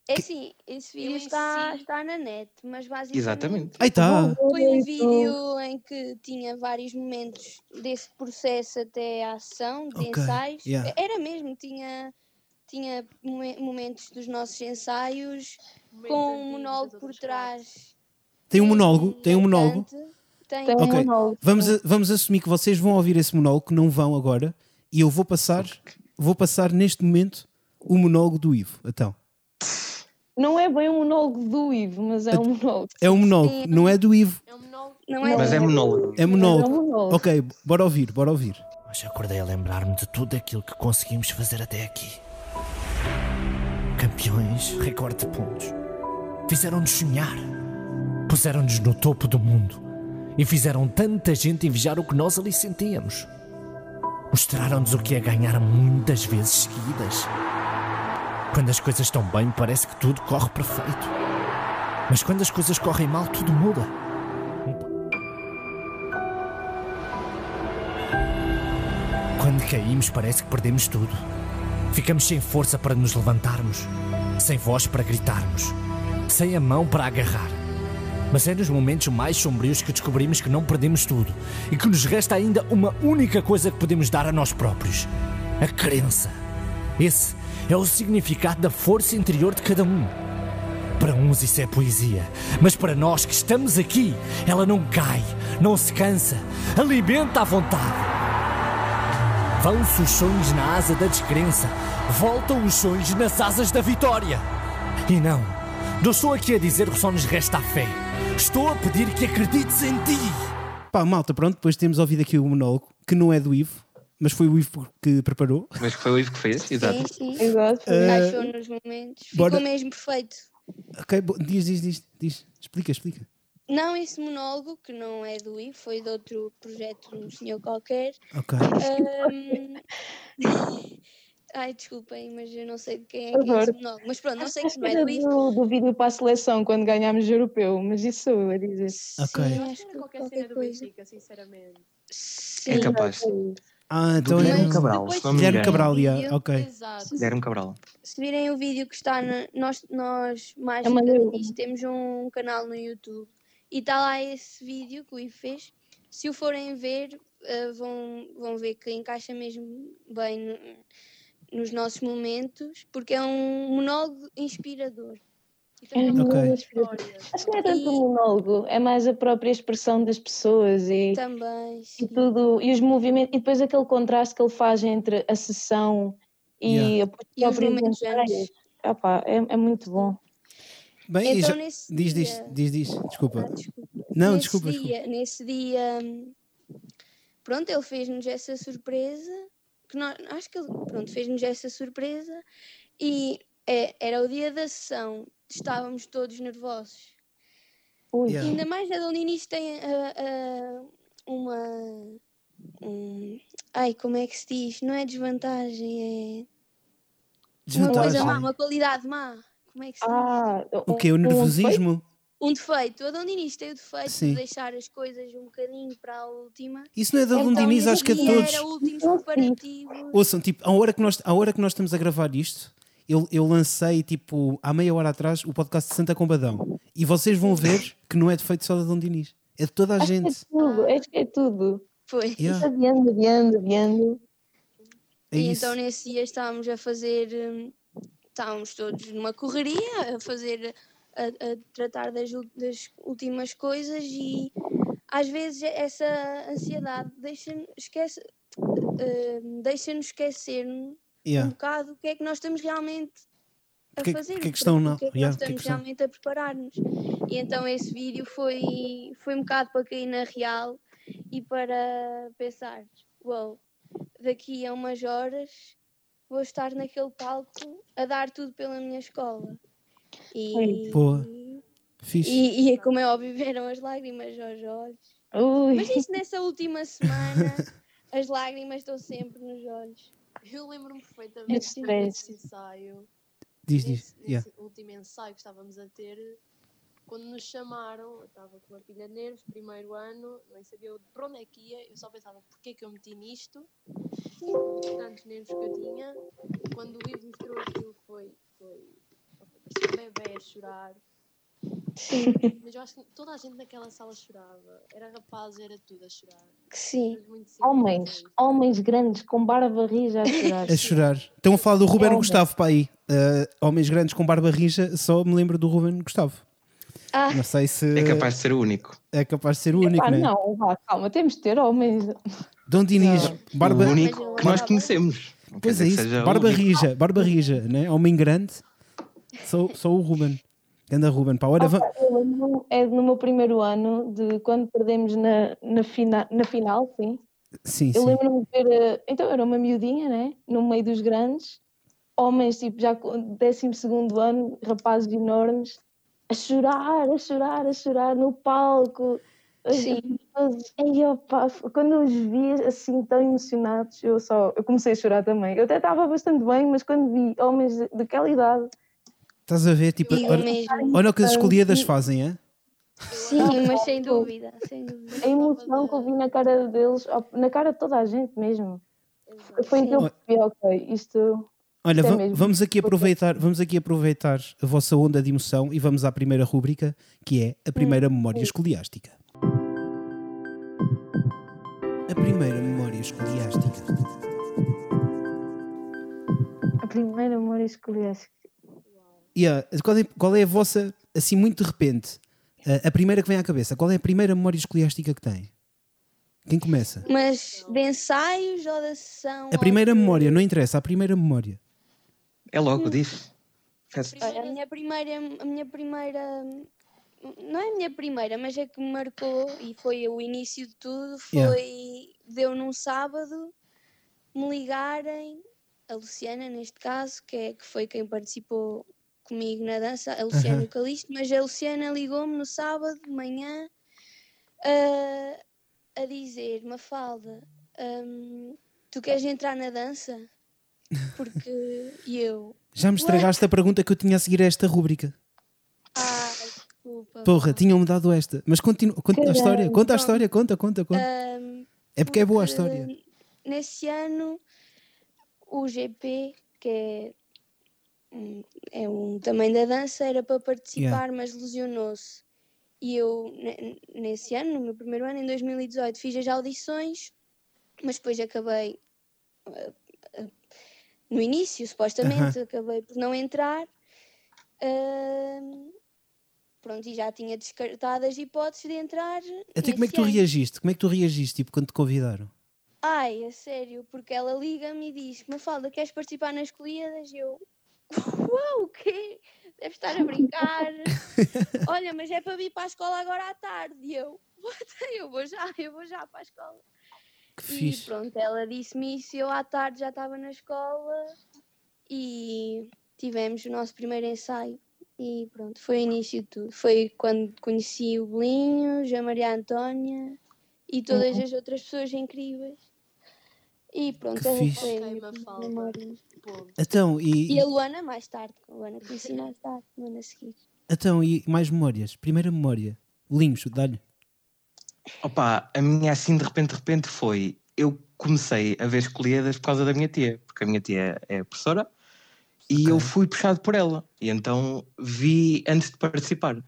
É assim, esse vídeo está, si- está na net, mas basicamente Exatamente. aí tá. foi um vídeo em que tinha vários momentos desse processo até à ação, de Ok, ensaios. yeah. Era mesmo, tinha, tinha momen- momentos dos nossos ensaios com um monólogo por trás. Tem um monólogo, tem um monólogo. Tem, um monólogo. Vamos, a- vamos assumir que vocês vão ouvir esse monólogo, que não vão agora, e eu vou passar, vou passar neste momento o monólogo do Ivo. Então, Não é bem um monólogo do Ivo, mas é um monólogo. é um monólogo, Sim. não é do Ivo, É um monólogo. Não é Mas é monólogo. é Mas é monólogo. monólogo. Ok, bora ouvir, bora ouvir. Mas acordei a lembrar-me de tudo aquilo que conseguimos fazer até aqui. Campeões, recorde de pontos. Fizeram-nos sonhar. Puseram-nos no topo do mundo. E fizeram tanta gente invejar o que nós ali sentíamos. Mostraram-nos o que é ganhar muitas vezes seguidas. Quando as coisas estão bem, parece que tudo corre perfeito. Mas quando as coisas correm mal, tudo muda. Quando caímos, parece que perdemos tudo. Ficamos sem força para nos levantarmos, sem voz para gritarmos, sem a mão para agarrar. Mas é nos momentos mais sombrios que descobrimos que não perdemos tudo e que nos resta ainda uma única coisa que podemos dar a nós próprios: a crença. Esse é o significado da força interior de cada um. Para uns isso é poesia, mas para nós que estamos aqui, ela não cai, não se cansa, alimenta a vontade. Vão-se os sonhos na asa da descrença, voltam os sonhos nas asas da vitória. E não, não estou aqui a dizer que só nos resta a fé. Estou a pedir que acredites em ti. Pá, malta, pronto, depois temos ouvido aqui o monólogo, que não é do Ivo, mas foi o Ivo que preparou. Mas foi o Ivo que fez, exato. Sim, sim. Exato. Encaixou nos momentos. bora- Ficou mesmo perfeito. Ok, bo- diz, diz, diz, diz. Explica, explica. Não esse monólogo, que não é do Ivo, foi de outro projeto de um senhor qualquer. Ok. Ahm, Ai, desculpem, mas eu não sei de quem é que é esse monólogo. Mas pronto, não sei que que não é do do, do vídeo para a seleção quando ganhámos o europeu, mas isso sou eu a dizer. Ok. Sim, Eu acho que qualquer qualquer cena do. Benfica, sinceramente. Sim. É capaz. Ah, então é. Guilherme Mas Cabral, Guilherme. Cabral, yeah, ok. Exato. Guilherme Cabral. Se virem o vídeo que está na, nós, nós mais É temos um canal no YouTube e está lá esse vídeo que o Ivo fez. Se o forem ver, eh, vão, vão ver que encaixa mesmo bem no- nos nossos momentos, porque é um monólogo inspirador. E É uma Ok. boa história. Acho que não é tanto um monólogo, é mais a própria expressão das pessoas e, Também, e tudo, e os movimentos, e depois aquele contraste que ele faz entre a sessão e Yeah. a E própria. Epá, é, é muito bom. Bem, Então, já- nesse diz, diz, dia- diz, diz. Desculpa. Ah, desculpa. Não, nesse desculpa, dia, desculpa. Nesse dia, hum, pronto, ele fez-nos essa surpresa, que nós, acho que ele, pronto, fez-nos essa surpresa E é, era o dia da sessão, estávamos todos nervosos. Ui, Yeah. Ainda mais a Dona Inês tem ah, ah, uma. um- ai, como é que se diz? Não é desvantagem, é. Uma coisa Desvantagem. má, uma qualidade má. Como é que se diz? ah, O que? O nervosismo? Um defeito. A Dona Inês tem o defeito Sim. de deixar as coisas um bocadinho para a última. Isso não é da Então, Londiniz, acho que é de todos. Era últimos preparativos. Ouçam, tipo, a hora que nós, a hora que nós estamos a gravar isto, eu, eu lancei, tipo, há meia hora atrás, o podcast de Santa Combadão. E vocês vão ver que não é defeito só da Dom Dinis. É de toda a acho que é gente. tudo, acho que é tudo. Foi. Yeah, Adiando, adiando, adiando. é e isso. então nesse dia estávamos a fazer. hum, Estávamos todos numa correria, a fazer. A, a tratar das, das últimas coisas e às vezes essa ansiedade deixa-nos esquece, hum, deixa-nos esquecer um Yeah. bocado o que é que nós estamos realmente a Porque- fazer. porque é que estão porque- na- porque é que yeah, nós é que estamos estão? realmente a preparar-nos. E então esse vídeo foi, foi um bocado para cair na real e para pensar, uau, daqui a umas horas vou estar naquele palco a dar tudo pela minha escola. E, Boa. Fixe. e, e como é óbvio, vieram as lágrimas aos olhos. Ui, Mas isso nessa última semana, as lágrimas estão sempre nos olhos. Eu lembro-me É perfeitamente stress. desse ensaio, Diz, nesse, diz. Yeah. nesse último ensaio que estávamos a ter, quando nos chamaram, eu estava com uma pilha de nervos, primeiro ano, nem sabia para onde é que ia, eu só pensava porque é que eu meti nisto, e tantos nervos que eu tinha. Quando o Ivo mostrou aquilo foi, foi, parecia um bebê a chorar. Mas eu acho que toda a gente naquela sala chorava. Era rapaz, era tudo a chorar. Que sim. Homens, foi. homens grandes com barba rija a chorar. A chorar. Estão a falar do Ruben Homem. Gustavo para aí. Uh, homens grandes com barba rija, só me lembro do Ruben Gustavo. Ah, Não sei se É capaz de ser o único. é capaz de ser o único, Pá, né? não, vá, calma, temos de ter homens. Dom Dinis, barba. O único que nós conhecemos. Não Pois é isso, barba rija, barba rija, né? Homem grande, só, só o Ruben. Anda Ruben, pá, olha, é no meu primeiro ano, de quando perdemos na, na, fina, na final, sim. sim, Eu sim. lembro-me de ver, eh, então era uma miudinha, né? No meio dos grandes, homens, tipo, já com 12 ano, rapazes enormes, a chorar, a chorar, a chorar no palco. Sim. Ei, opa, quando eu os vi assim tão emocionados, eu só eu comecei a chorar também. Eu até estava bastante bem, mas quando vi homens de- daquela idade, Estás a ver, tipo, olha, olha o que as escolhidas fazem, é? Sim, mas sem dúvida, sem dúvida. a emoção que eu vi na cara deles, na cara de toda a gente mesmo. Foi que eu Sim. percebi, ok, isto. Olha, Isso é va- mesmo. vamos aqui aproveitar, vamos aqui aproveitar a vossa onda de emoção e vamos à primeira rúbrica, que é a primeira memória escoliástica. A primeira memória escoliástica. A primeira memória escoliástica. Yeah, qual, é, qual é a vossa, assim, muito de repente, a, a primeira que vem à cabeça? Qual é a primeira memória escoliástica que tem? Quem começa? Mas de ensaios ou da sessão? A primeira memória, não interessa, a primeira memória. É logo, diz. Olha, a minha primeira, a minha primeira, não é a minha primeira, mas é que me marcou e foi o início de tudo, foi, Yeah. deu num sábado, me ligarem, a Luciana neste caso, que, é, que foi quem participou comigo na dança, a Luciana Aham. e o Calixto, mas a Luciana ligou-me no sábado de manhã a, a dizer, Mafalda, hum, tu queres entrar na dança? Porque eu, Já me estragaste a pergunta que eu tinha a seguir a esta rúbrica. ah, desculpa. Porra, tinham-me dado esta. Mas continua, conta a história, conta a história, conta, conta, conta. Hum, É porque é boa a porque história. Nesse ano, o GP, que é, um- é um também da dança, era para participar, mas lesionou-se. E eu, ne- nesse ano, no meu primeiro ano, em 2018, fiz as audições, mas depois acabei. ah, ah, no início, supostamente, acabei por não entrar. Pronto, e já tinha descartado as hipóteses de entrar. Até como é que tu ano. reagiste? Como é que tu reagiste, tipo, quando te convidaram? Ai, a sério, porque ela liga-me e diz: Mafalda, queres participar nas colhidas? Eu, uau, o quê? Deve estar a brincar. Olha, mas é para vir para a escola agora à tarde. E eu, "What? eu vou já, eu vou já para a escola. Que E fixe. pronto, ela disse-me isso eu à tarde já estava na escola e tivemos o nosso primeiro ensaio e pronto, foi o início de tudo. Foi quando conheci o Bolinhos, a Maria Antónia e todas as outras pessoas incríveis. E pronto, Que essa fixe. a. Então, e, E a Luana mais tarde. A Luana conheci mais tarde, no ano a seguir. então, e mais memórias? Primeira memória. Linhos, dá-lhe. Opa, a minha assim de repente, de repente foi. Eu comecei a ver escolhidas por causa da minha tia, porque a minha tia é professora e Ok. eu fui puxado por ela. E então vi antes de participar.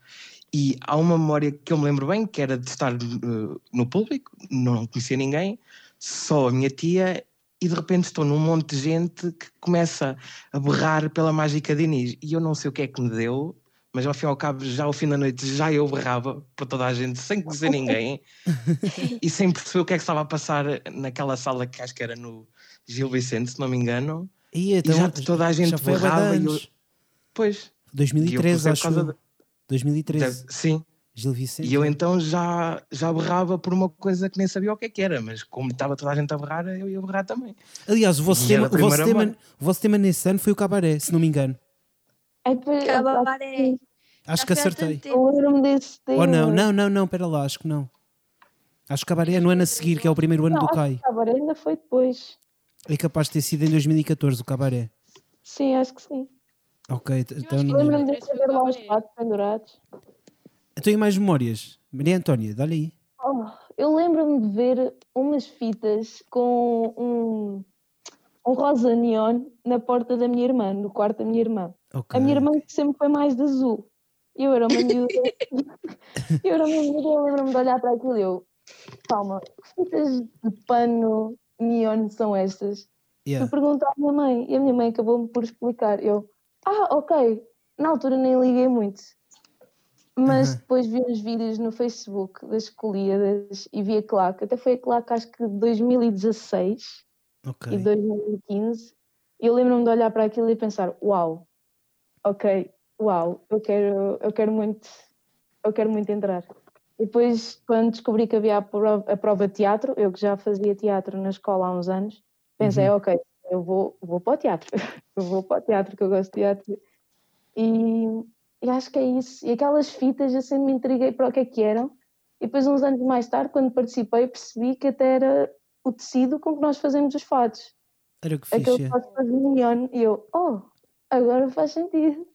E há uma memória que eu me lembro bem, que era de estar uh, no público, não conhecia ninguém, só a minha tia, e de repente estou num monte de gente que começa a berrar pela mágica de Inês. E eu não sei o que é que me deu, mas ao fim e ao cabo, já ao fim da noite, já eu berrava por toda a gente, sem conhecer ninguém, e sem perceber o que é que estava a passar naquela sala que acho que era no Gil Vicente, se não me engano. E, então, já toda a gente berrava e eu-. Pois, 2013, E eu acho de- 2013. deve- sim. Gil Vicente. E eu então já, já berrava por uma coisa que nem sabia o que é que era, mas como estava toda a gente a berrar, eu ia berrar também. Aliás, o vosso, tema, o, vosso tema, o vosso tema nesse ano foi o cabaré, se não me engano. É que- Cabaré. Acho que acertei. Eu lembro-me desse tema. Ou não, não, não, não, pera lá, acho que não. Acho que cabaré é no ano a seguir, que é o primeiro ano Não, do CAI. Cabaré ainda foi depois. É capaz de ter sido em 2014 o cabaré. Sim, acho que sim. Ok, então ninguém. Lembro-me de saber foi lá os patos pendurados. Então e mais memórias? Maria Antónia, dá-lhe aí. Oh, eu lembro-me de ver umas fitas com um, um rosa neon na porta da minha irmã, no quarto da minha irmã. Ok. A minha irmã que sempre foi mais de azul. Eu era uma miúda. eu era uma miúda e eu lembro-me de olhar para aquilo e eu, calma, que fitas de pano neon são estas? Yeah. Fui perguntar à minha mãe e a minha mãe acabou-me por explicar. Eu, ah, ok, na altura nem liguei muito. Mas Aham. depois vi uns vídeos no Facebook das escolhidas e vi a claque. Até foi a claque, acho que de 2016 Ok. e 2015. E eu lembro-me de olhar para aquilo e pensar: Uau, ok, uau, eu quero, eu quero muito, eu quero muito entrar. E depois, quando descobri que havia a prova, a prova de teatro, eu que já fazia teatro na escola há uns anos, pensei: Ok, eu vou, vou para o teatro, eu vou para o teatro, que eu gosto de teatro. E, e acho que é isso. E aquelas fitas eu sempre me intriguei para o que é que eram. E depois, uns anos mais tarde, quando participei, percebi que até era o tecido com que nós fazemos os fatos. Era o que Aquele fixe. é. fato faz neon. E eu, oh, agora faz sentido.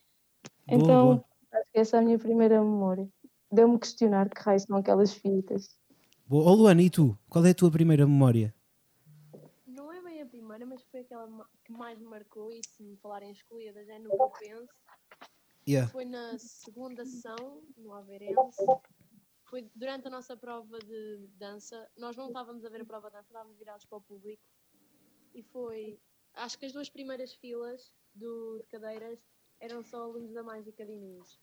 então, boa. acho que essa é a minha primeira memória. Deu-me questionar que raios são aquelas fitas. Boa. Ô Luana, e tu? Qual é a tua primeira memória? Não é bem a primeira, mas foi aquela que mais me marcou. E se me falarem escolhidas, é no que eu penso. Yeah. Foi na segunda sessão, no Aveirense. Foi durante a nossa prova de dança. Nós não estávamos a ver a prova de dança, estávamos virados para o público. E foi. Acho que as duas primeiras filas do, de cadeiras eram só alunos da Mágica de Inês.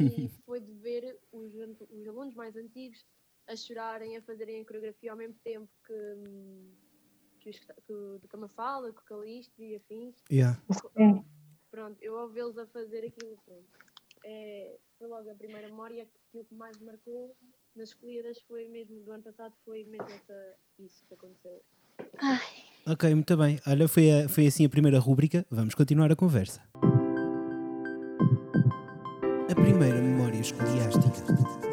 E foi de ver os, os alunos mais antigos a chorarem, a fazerem a coreografia ao mesmo tempo que, que, os, que, o- que a Mafalda, que o Calixto e afins. Yeah. Pronto, eu ao vê-los a fazer aquilo, pronto. É, foi logo a primeira memória que aquilo que mais me marcou nas escolhidas foi mesmo do ano passado, foi mesmo essa, isso que aconteceu. Ok, muito bem. Olha, foi, a- foi assim a primeira rúbrica. Vamos continuar a conversa. A primeira memória escoliástica.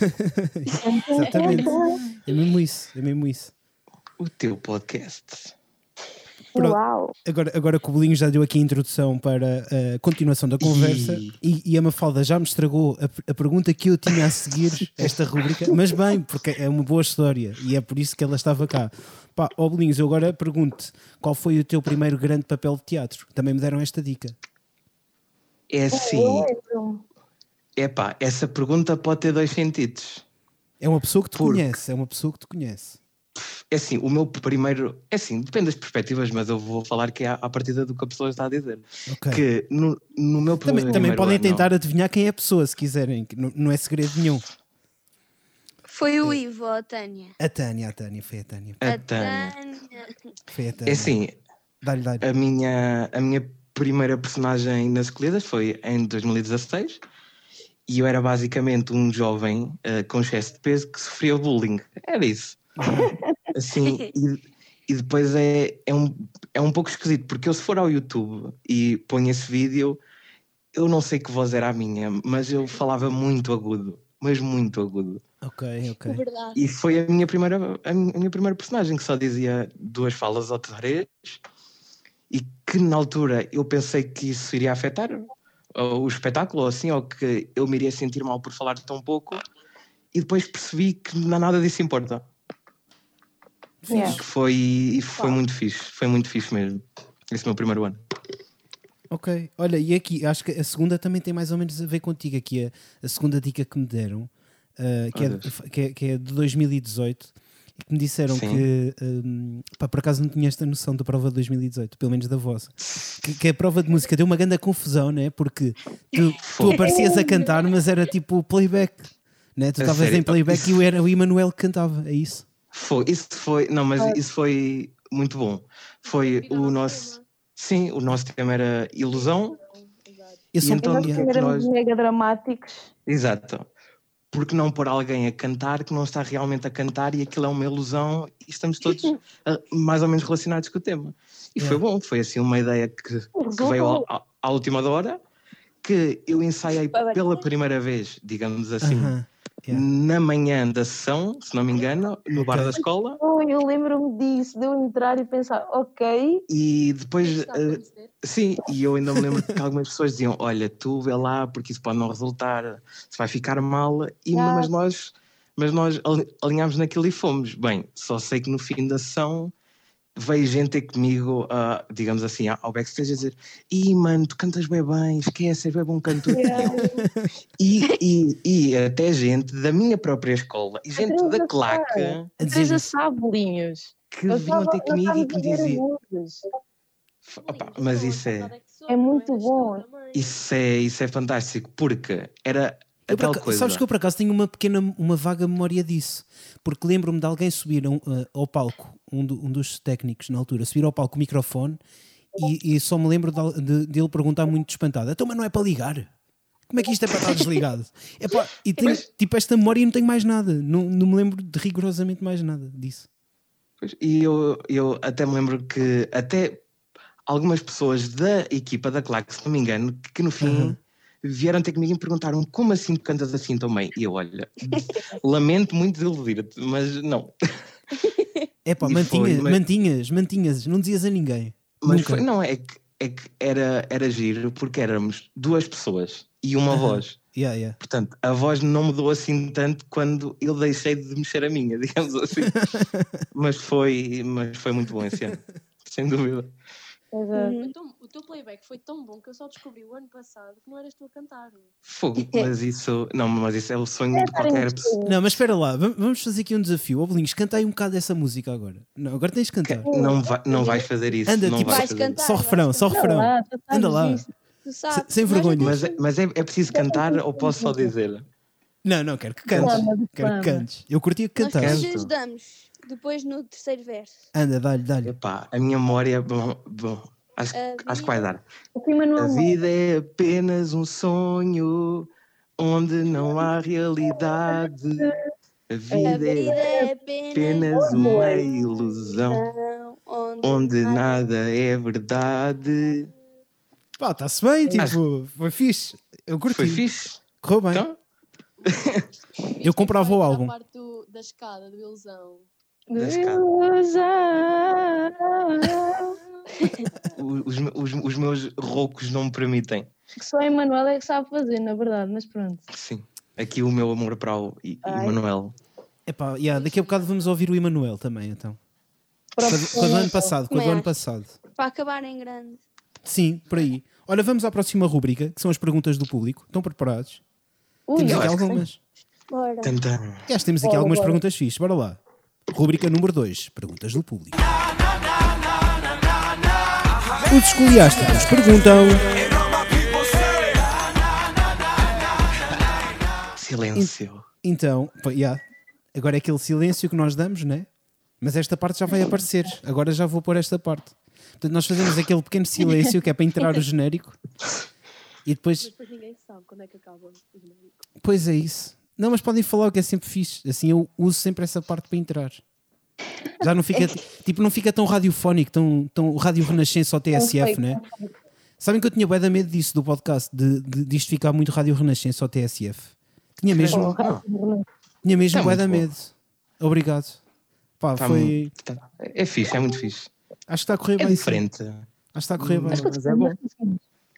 Exatamente. É mesmo isso, é mesmo isso. O teu podcast. Pronto. Uau! Agora, agora que o Bolinho já deu aqui a introdução para a continuação da conversa e, e a Mafalda já me estragou a, a pergunta que eu tinha a seguir esta rubrica, mas bem, porque é uma boa história e é por isso que ela estava cá. Pá, ó Bolinhos, eu agora pergunto qual foi o teu primeiro grande papel de teatro? Também me deram esta dica. É Eu assim, lembro-me. epá, essa pergunta pode ter dois sentidos. É uma pessoa que te Porque- conhece, é uma pessoa que te conhece. É assim, o meu primeiro. É assim, depende das perspectivas, mas eu vou falar que é à partida do que a pessoa está a dizer. Ok. Que no, no meu Também, primeiro também podem ano- tentar adivinhar quem é a pessoa, se quiserem, que não, não é segredo nenhum. Foi o Ivo, a Tânia. A Tânia, a Tânia, foi a Tânia. A Tânia. Foi a Tânia. É assim, Dá-lhe, dá-lhe. a minha, a minha primeira personagem nas escolhidas foi em 2016 e eu era basicamente um jovem eh, com excesso de peso que sofria bullying. Era isso. Assim, e, e depois é, é, um, é um pouco esquisito, porque eu se for ao YouTube e ponho esse vídeo, eu não sei que voz era a minha, mas eu falava muito agudo, mas muito agudo. Ok, ok. É verdade. E foi a minha primeira, a minha, a minha primeira personagem que só dizia duas falas ou três e que na altura eu pensei que isso iria afetar o espetáculo ou assim, ou que eu me iria sentir mal por falar tão pouco e depois percebi que não nada disso importa. Yeah. Que foi, e foi muito fixe, foi muito fixe mesmo. Esse é o meu primeiro ano. Ok, olha, e aqui acho que a segunda também tem mais ou menos a ver contigo. Aqui a, a segunda dica que me deram, uh, que, Oh, é, Deus. que, é, que é de 2018, e que me disseram Sim. que um, pá, por acaso não tinha esta noção da prova de 2018, pelo menos da vossa. Que, que a prova de música deu uma grande confusão, né? Porque tu, tu aparecias a cantar, mas era tipo playback, né? Tu estavas em playback e o- era o Emanuel que cantava, é isso? Foi, isso foi, não, mas isso foi muito bom. Foi o nosso sim, o nosso tema era ilusão, E então- Nós éramos nós- mega dramáticos. exato. Porque não pôr alguém a cantar que não está realmente a cantar e aquilo é uma ilusão e estamos todos ah, mais ou menos relacionados com o tema. E foi bom, foi assim uma ideia que, que veio ao- à, à última hora, que eu ensaiei pela primeira vez, digamos assim, Aham, yeah. na manhã da sessão, se não me engano, no bar da escola, Oh, eu lembro-me disso, de eu entrar e pensar, ok, e depois acontecer. Sim, e eu ainda me lembro que algumas pessoas diziam: Olha, tu vê lá, porque isso pode não resultar, se vai ficar mal, e, mas nós, mas nós ali- alinhámos naquilo e fomos. Bem, só sei que no fim da sessão veio gente ter comigo, ah, digamos assim, ao backstage a dizer: Ih, mano, tu cantas bem bem, esquece, és bem bom cantor. E, e, e até gente da minha própria escola e gente da claque A dizer sabe, bolinhos. que Eu vinham ter comigo e que me diziam. "Opa, Mas isso é. É muito bom. Isso é, isso é fantástico, porque era tal acaso- coisa. Sabes que eu por acaso tenho uma pequena, uma vaga memória disso, porque lembro-me de alguém subir um, uh, ao palco, um, do- um dos técnicos na altura, subir ao palco o microfone e, e só me lembro de, al- de, de ele perguntar muito espantado: então, mas não é para ligar? Como é que isto é para estar desligado? Epá, e tenho, tipo esta memória e não tenho mais nada, não, não me lembro de rigorosamente mais nada disso. Pois, E eu, eu até me lembro que até algumas pessoas da equipa da Claque, se não me engano, que, que no fim Uhum. Vieram ter comigo e me perguntaram como assim tu cantas assim tão bem? E eu, olha, lamento muito desiludir-te, mas não. Epá, E mantinha, foi, mas- mantinhas, mantinhas, não dizias a ninguém. Mas foi, não, é que, é que era, era giro porque éramos duas pessoas e uma voz. Yeah, yeah. Portanto, a voz não mudou assim tanto quando eu deixei de mexer a minha, digamos assim. mas, foi, mas foi muito bom esse ano, sem dúvida. Exato. Uhum. O teu- O teu playback foi tão bom que eu só descobri o ano passado que não eras tu a cantar. Fogo, mas isso, não, mas isso é o sonho de estarem qualquer pessoa. Não, mas espera lá, vam- vamos fazer aqui um desafio. Bolinhos, canta aí um bocado dessa música agora. Não, agora tens de cantar. Não, vai, não vais fazer isso. Anda, não tipo, vais cantar. Só refrão, só Anda refrão. lá, Anda lá. Tu sabes. sem vergonha. Mas, é- mas é, é preciso cantar ou posso só dizer? Não, não, quero que cantes. Declama, Quero que cantes. Eu curtia que Nós cantasses. Canto. ajudamos depois no terceiro verso. Anda, dá-lhe, dá-lhe. Epá, a minha memória, bom, bom acho, A acho que vai dar. Assim, A há vida é apenas um sonho onde não há realidade. A A vida vida é é apenas uma ilusão onde, nada é verdade. Pá, está-se bem, tipo, foi fixe. Eu curti. Foi fixe? Correu bem. Então, Eu comprava o é álbum. A parte do- da escada, do ilusão. Da escada. ilusão. os, os, os meus roucos não me permitem. Que só a Emanuel é que sabe fazer, na verdade, mas pronto. Sim. Aqui o meu amor para o I- Ai. Emanuel. Epá, yeah, daqui a bocado vamos ouvir o Emanuel também, então. Para Com do- do ano passado, com a do Também ano passado. para acabar em grande. Sim, por aí. Olha, vamos à próxima rúbrica, que são as perguntas do público. Estão preparados? Ui, Temos aqui acho que algumas. Bora. Tantan. Aliás, temos aqui Bora, algumas bora. perguntas fixes. Bora lá. Rúbrica número 2. Perguntas do público. Os escoliásticos perguntam. Silêncio. Então, yeah. agora é aquele silêncio que nós damos, né? Mas esta parte já vai aparecer. Agora já vou pôr esta parte. Portanto, nós fazemos aquele pequeno silêncio que é para entrar o genérico. E depois, Mas depois ninguém sabe quando é que acaba o genérico. Pois é isso. Não, mas podem falar o que é sempre fixe. Assim eu uso sempre essa parte para entrar. Já não fica, tipo, não fica tão radiofónico, tão, tão rádio renascença ou TSF, né? Sabem que eu tinha bué da medo disso do podcast, de, de, disto ficar muito rádio renascença ou TSF. Tinha mesmo, tinha mesmo Tá bué da muito medo. Obrigado. Pá, Tá foi. mu- tá- É fixe, é muito fixe. Acho que está a correr É bem. sim. diferente. Acho que está a correr bem. Acho que Mas é bom.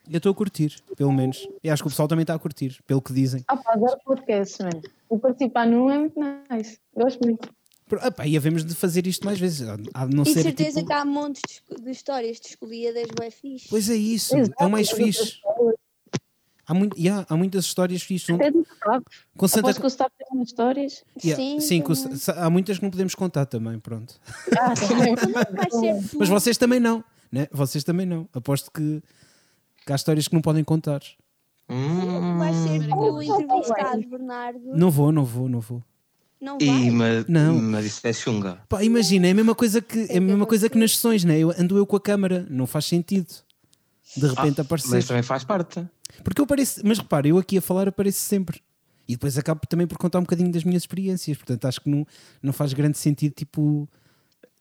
Eu estou a curtir, pelo menos. E acho que o pessoal também está a curtir, pelo que dizem. Ah, pá, adoro podcasts, mano. E participar num é muito nice. Gosto muito. Ah, pá, e havemos de fazer isto mais vezes. Há de não E ser certeza tipo... que há montes de, histórias de escolhidas bem fixe. Pois é isso, Exato, é o mais fixe. Há, muito, yeah, há muitas histórias fixes. Não- Até do Stop. Com Santa Aposto que o Stop tem umas histórias. Yeah, Sim, sim há muitas que não podemos contar também, pronto. Ah. Mas vocês também não, né? Vocês também não. Aposto que há histórias que não podem contar. Hum, Vai ser tu Hum. entrevistado, Bernardo. Não vou, não vou, não vou. Não e, vai. mas, Não. mas isso é chunga. Pá, imagina, é a mesma coisa que, é a mesma coisa que nas sessões, né? Eu, ando eu com a câmara, não faz sentido. De repente Ah, aparecer. Mas também faz parte. Porque eu pareço, mas repara, eu aqui a falar apareço sempre. E depois acabo também por contar um bocadinho das minhas experiências. Portanto, acho que não, não faz grande sentido, tipo,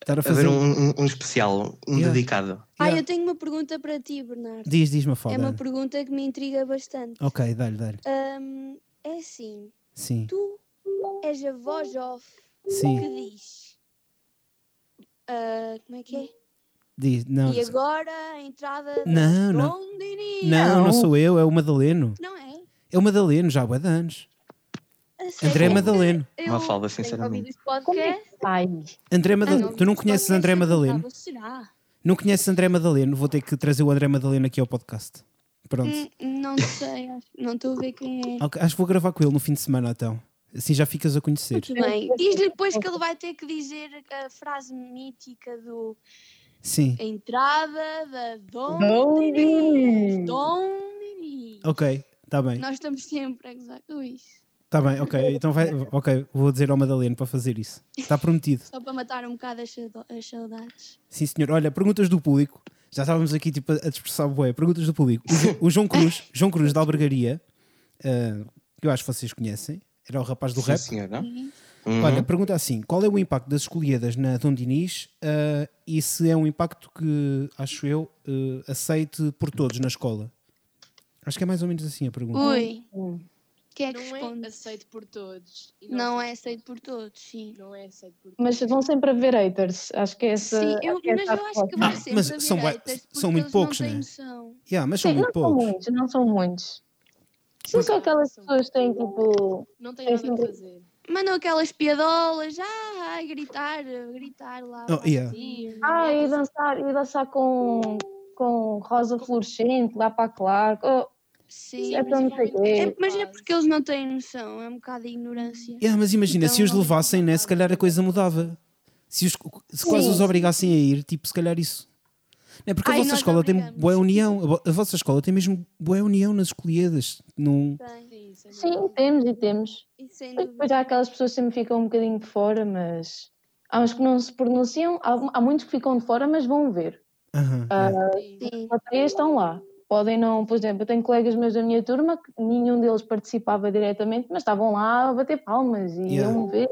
estar a fazer. Um, um- um especial, um Yeah. dedicado. Ah, Yeah. eu tenho uma pergunta para ti, Bernardo. Diz, diz-me a É uma pergunta que me intriga bastante. Ok, dá-lhe, dá-lhe. Hum, é assim, Sim, tu és a voz off sim. que diz. ah, como é que é? Diz, não, E agora a entrada Não, não. Não, não Não. sou eu, é o Madaleno. Não é? É o Madaleno, já há bué de anos. André Madaleno. Eu Mafalda, tenho sinceramente. este podcast. Ai, André Madaleno. Tu não conheces André Madaleno? Será? Não conheces André Madaleno? Vou ter que trazer o André Madaleno aqui ao podcast. Pronto. Hum, não sei, acho- não estou a ver quem é. Ok, acho que vou gravar com ele no fim de semana então. Assim já ficas a conhecer. Muito bem. Diz-lhe depois que ele vai ter que dizer a frase mítica do Sim. a entrada da Dom Dom. Dom. Ok, está bem. Nós estamos sempre a gozar com isso. Está bem, ok. Então vai. Ok, vou dizer ao Madaleno para fazer isso. Está prometido. Só para matar um bocado as, sauda- as saudades. Sim, senhor. Olha, perguntas do público. Já estávamos aqui tipo, a dispersar bué. Perguntas do público. O, o João Cruz, João Cruz da Albergaria, ah, que eu acho que vocês conhecem, era o rapaz do Sim, rap. senhora. Sim. Uhum. Olha, pergunta assim: qual é o impacto das escolhidas na Dom Dinis ah, e se é um impacto que, acho eu, ah, aceite por todos na escola? Acho que é mais ou menos assim a pergunta. Ui, quem é que Não é responde? aceito por todos. e Não é aceito por todos, sim. Não é aceito por Mas todos. vão sempre haver haters. Acho que é essa. Sim, eu, que é mas essa a eu acho que vai Ah, sempre mas haver são haters, são muito poucos, não têm né? Yeah, mas são Sim, muito não são poucos. muitos, não são muitos. São só aquelas pessoas que têm tipo. Não tem É nada a fazer. Mandam aquelas piadolas, ah, a gritar, a gritar lá. Oh, yeah. Ah, e dançar, e dançar com, com rosa fluorescente lá para a Clark. Oh, Sim, é para não sei É, mas é porque eles não têm noção, é um bocado de ignorância. Yeah, mas imagina, se os Então- levassem, né, se calhar a coisa mudava. Se, os, se quase os obrigassem a ir, tipo, se calhar isso. É porque a Ai, vossa nós escola tem boa união. A, vo- a vossa escola tem mesmo boa união nas escolhidas. Num... Sim, sem sim, temos e temos. e. Depois há aquelas pessoas que sempre ficam um bocadinho de fora, mas há uns que não se pronunciam, há, há muitos que ficam de fora, mas vão ver. Aham, Ah, yeah. Sim. Sim. Estão lá. Podem não, por exemplo, eu tenho colegas meus da minha turma que nenhum deles participava diretamente, mas estavam lá a bater palmas e Yeah. iam ver,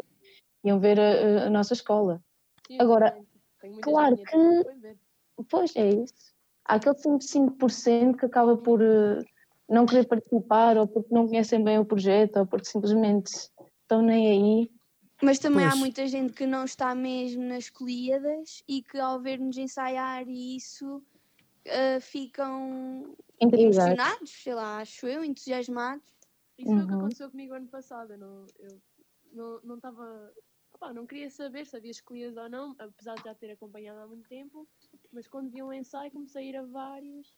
iam ver a, a nossa escola. Sim, Agora, claro que-. Pois é isso. Há aquele 5% que acaba por eh, não querer participar, ou porque não conhecem bem o projeto, ou porque simplesmente estão nem aí. Mas também há Pois. muita gente que não está mesmo nas colhidas e que ao ver-nos ensaiar e isso ah, ficam Intrigados. emocionados, sei lá, acho eu, entusiasmados. Isso foi o que Uhum. aconteceu comigo ano passado. Eu não eu não não estava. opá, não queria saber se havia escolhidas ou não, apesar de já ter acompanhado há muito tempo. Mas quando vi um ensaio, comecei a ir a vários.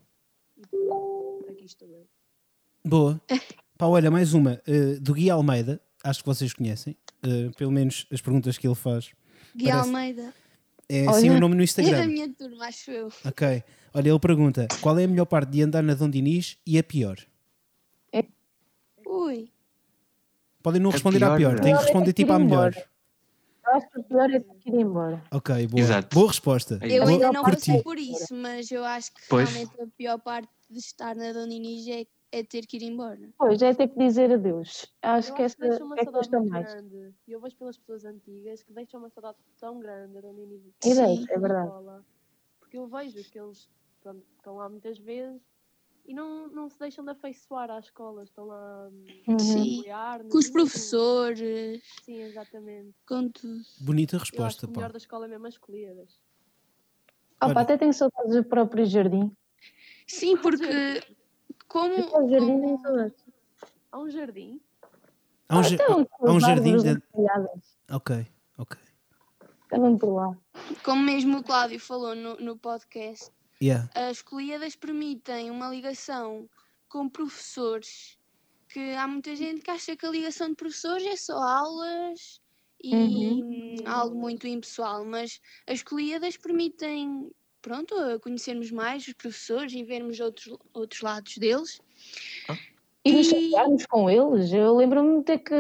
E pronto, aqui estou eu. Boa. Pá, olha, mais uma. eh, do Gui Almeida. Acho que vocês conhecem. eh, pelo menos as perguntas que ele faz. Gui Parece- Almeida. É assim Olha. o nome no É da Instagram. minha turma, acho eu. Ok. Olha, ele pergunta: qual é a melhor parte de andar na Dom Dinis e a pior? Ui. Podem não A responder à pior, pior, têm que é responder tipo à melhor. Eu acho que o pior é ter que ir embora. Ok, boa. Exato. Boa resposta. É Eu Boa- ainda não passei por isso, mas eu acho que Pois. realmente a pior parte de estar na Dona Inês é é ter que ir embora. Pois, é ter que dizer adeus. Acho Eu que essa deixa uma é saudade muito mais. grande. E eu vejo pelas pessoas antigas que deixam uma saudade tão grande da E Sim. é verdade. escola. Porque eu vejo que eles pronto, estão lá muitas vezes e não, não se deixam de afeiçoar à escola. Estão lá Uhum. a Sim. apoiar. Com os professores, Sim, exatamente. com tudo. Bonita Eu acho resposta, que o melhor pá. da escola é mesmo as escolhidas. Opa, Olha. até tenho saudades do próprio jardim. Sim, porque como. O jardim tem como- saudades. Há um jardim. Há um, ja- Então, há um jardim dentro. Ok, ok. Andam por lá. como mesmo o Cláudio falou no, no podcast, Yeah. as colhidas permitem uma ligação com professores que há muita gente que acha que a ligação de professores é só aulas e hum, algo muito impessoal, mas as colhidas permitem pronto, a conhecermos mais os professores e vermos outros, outros lados deles. E nos E- chatearmos com eles. Eu lembro-me de ter que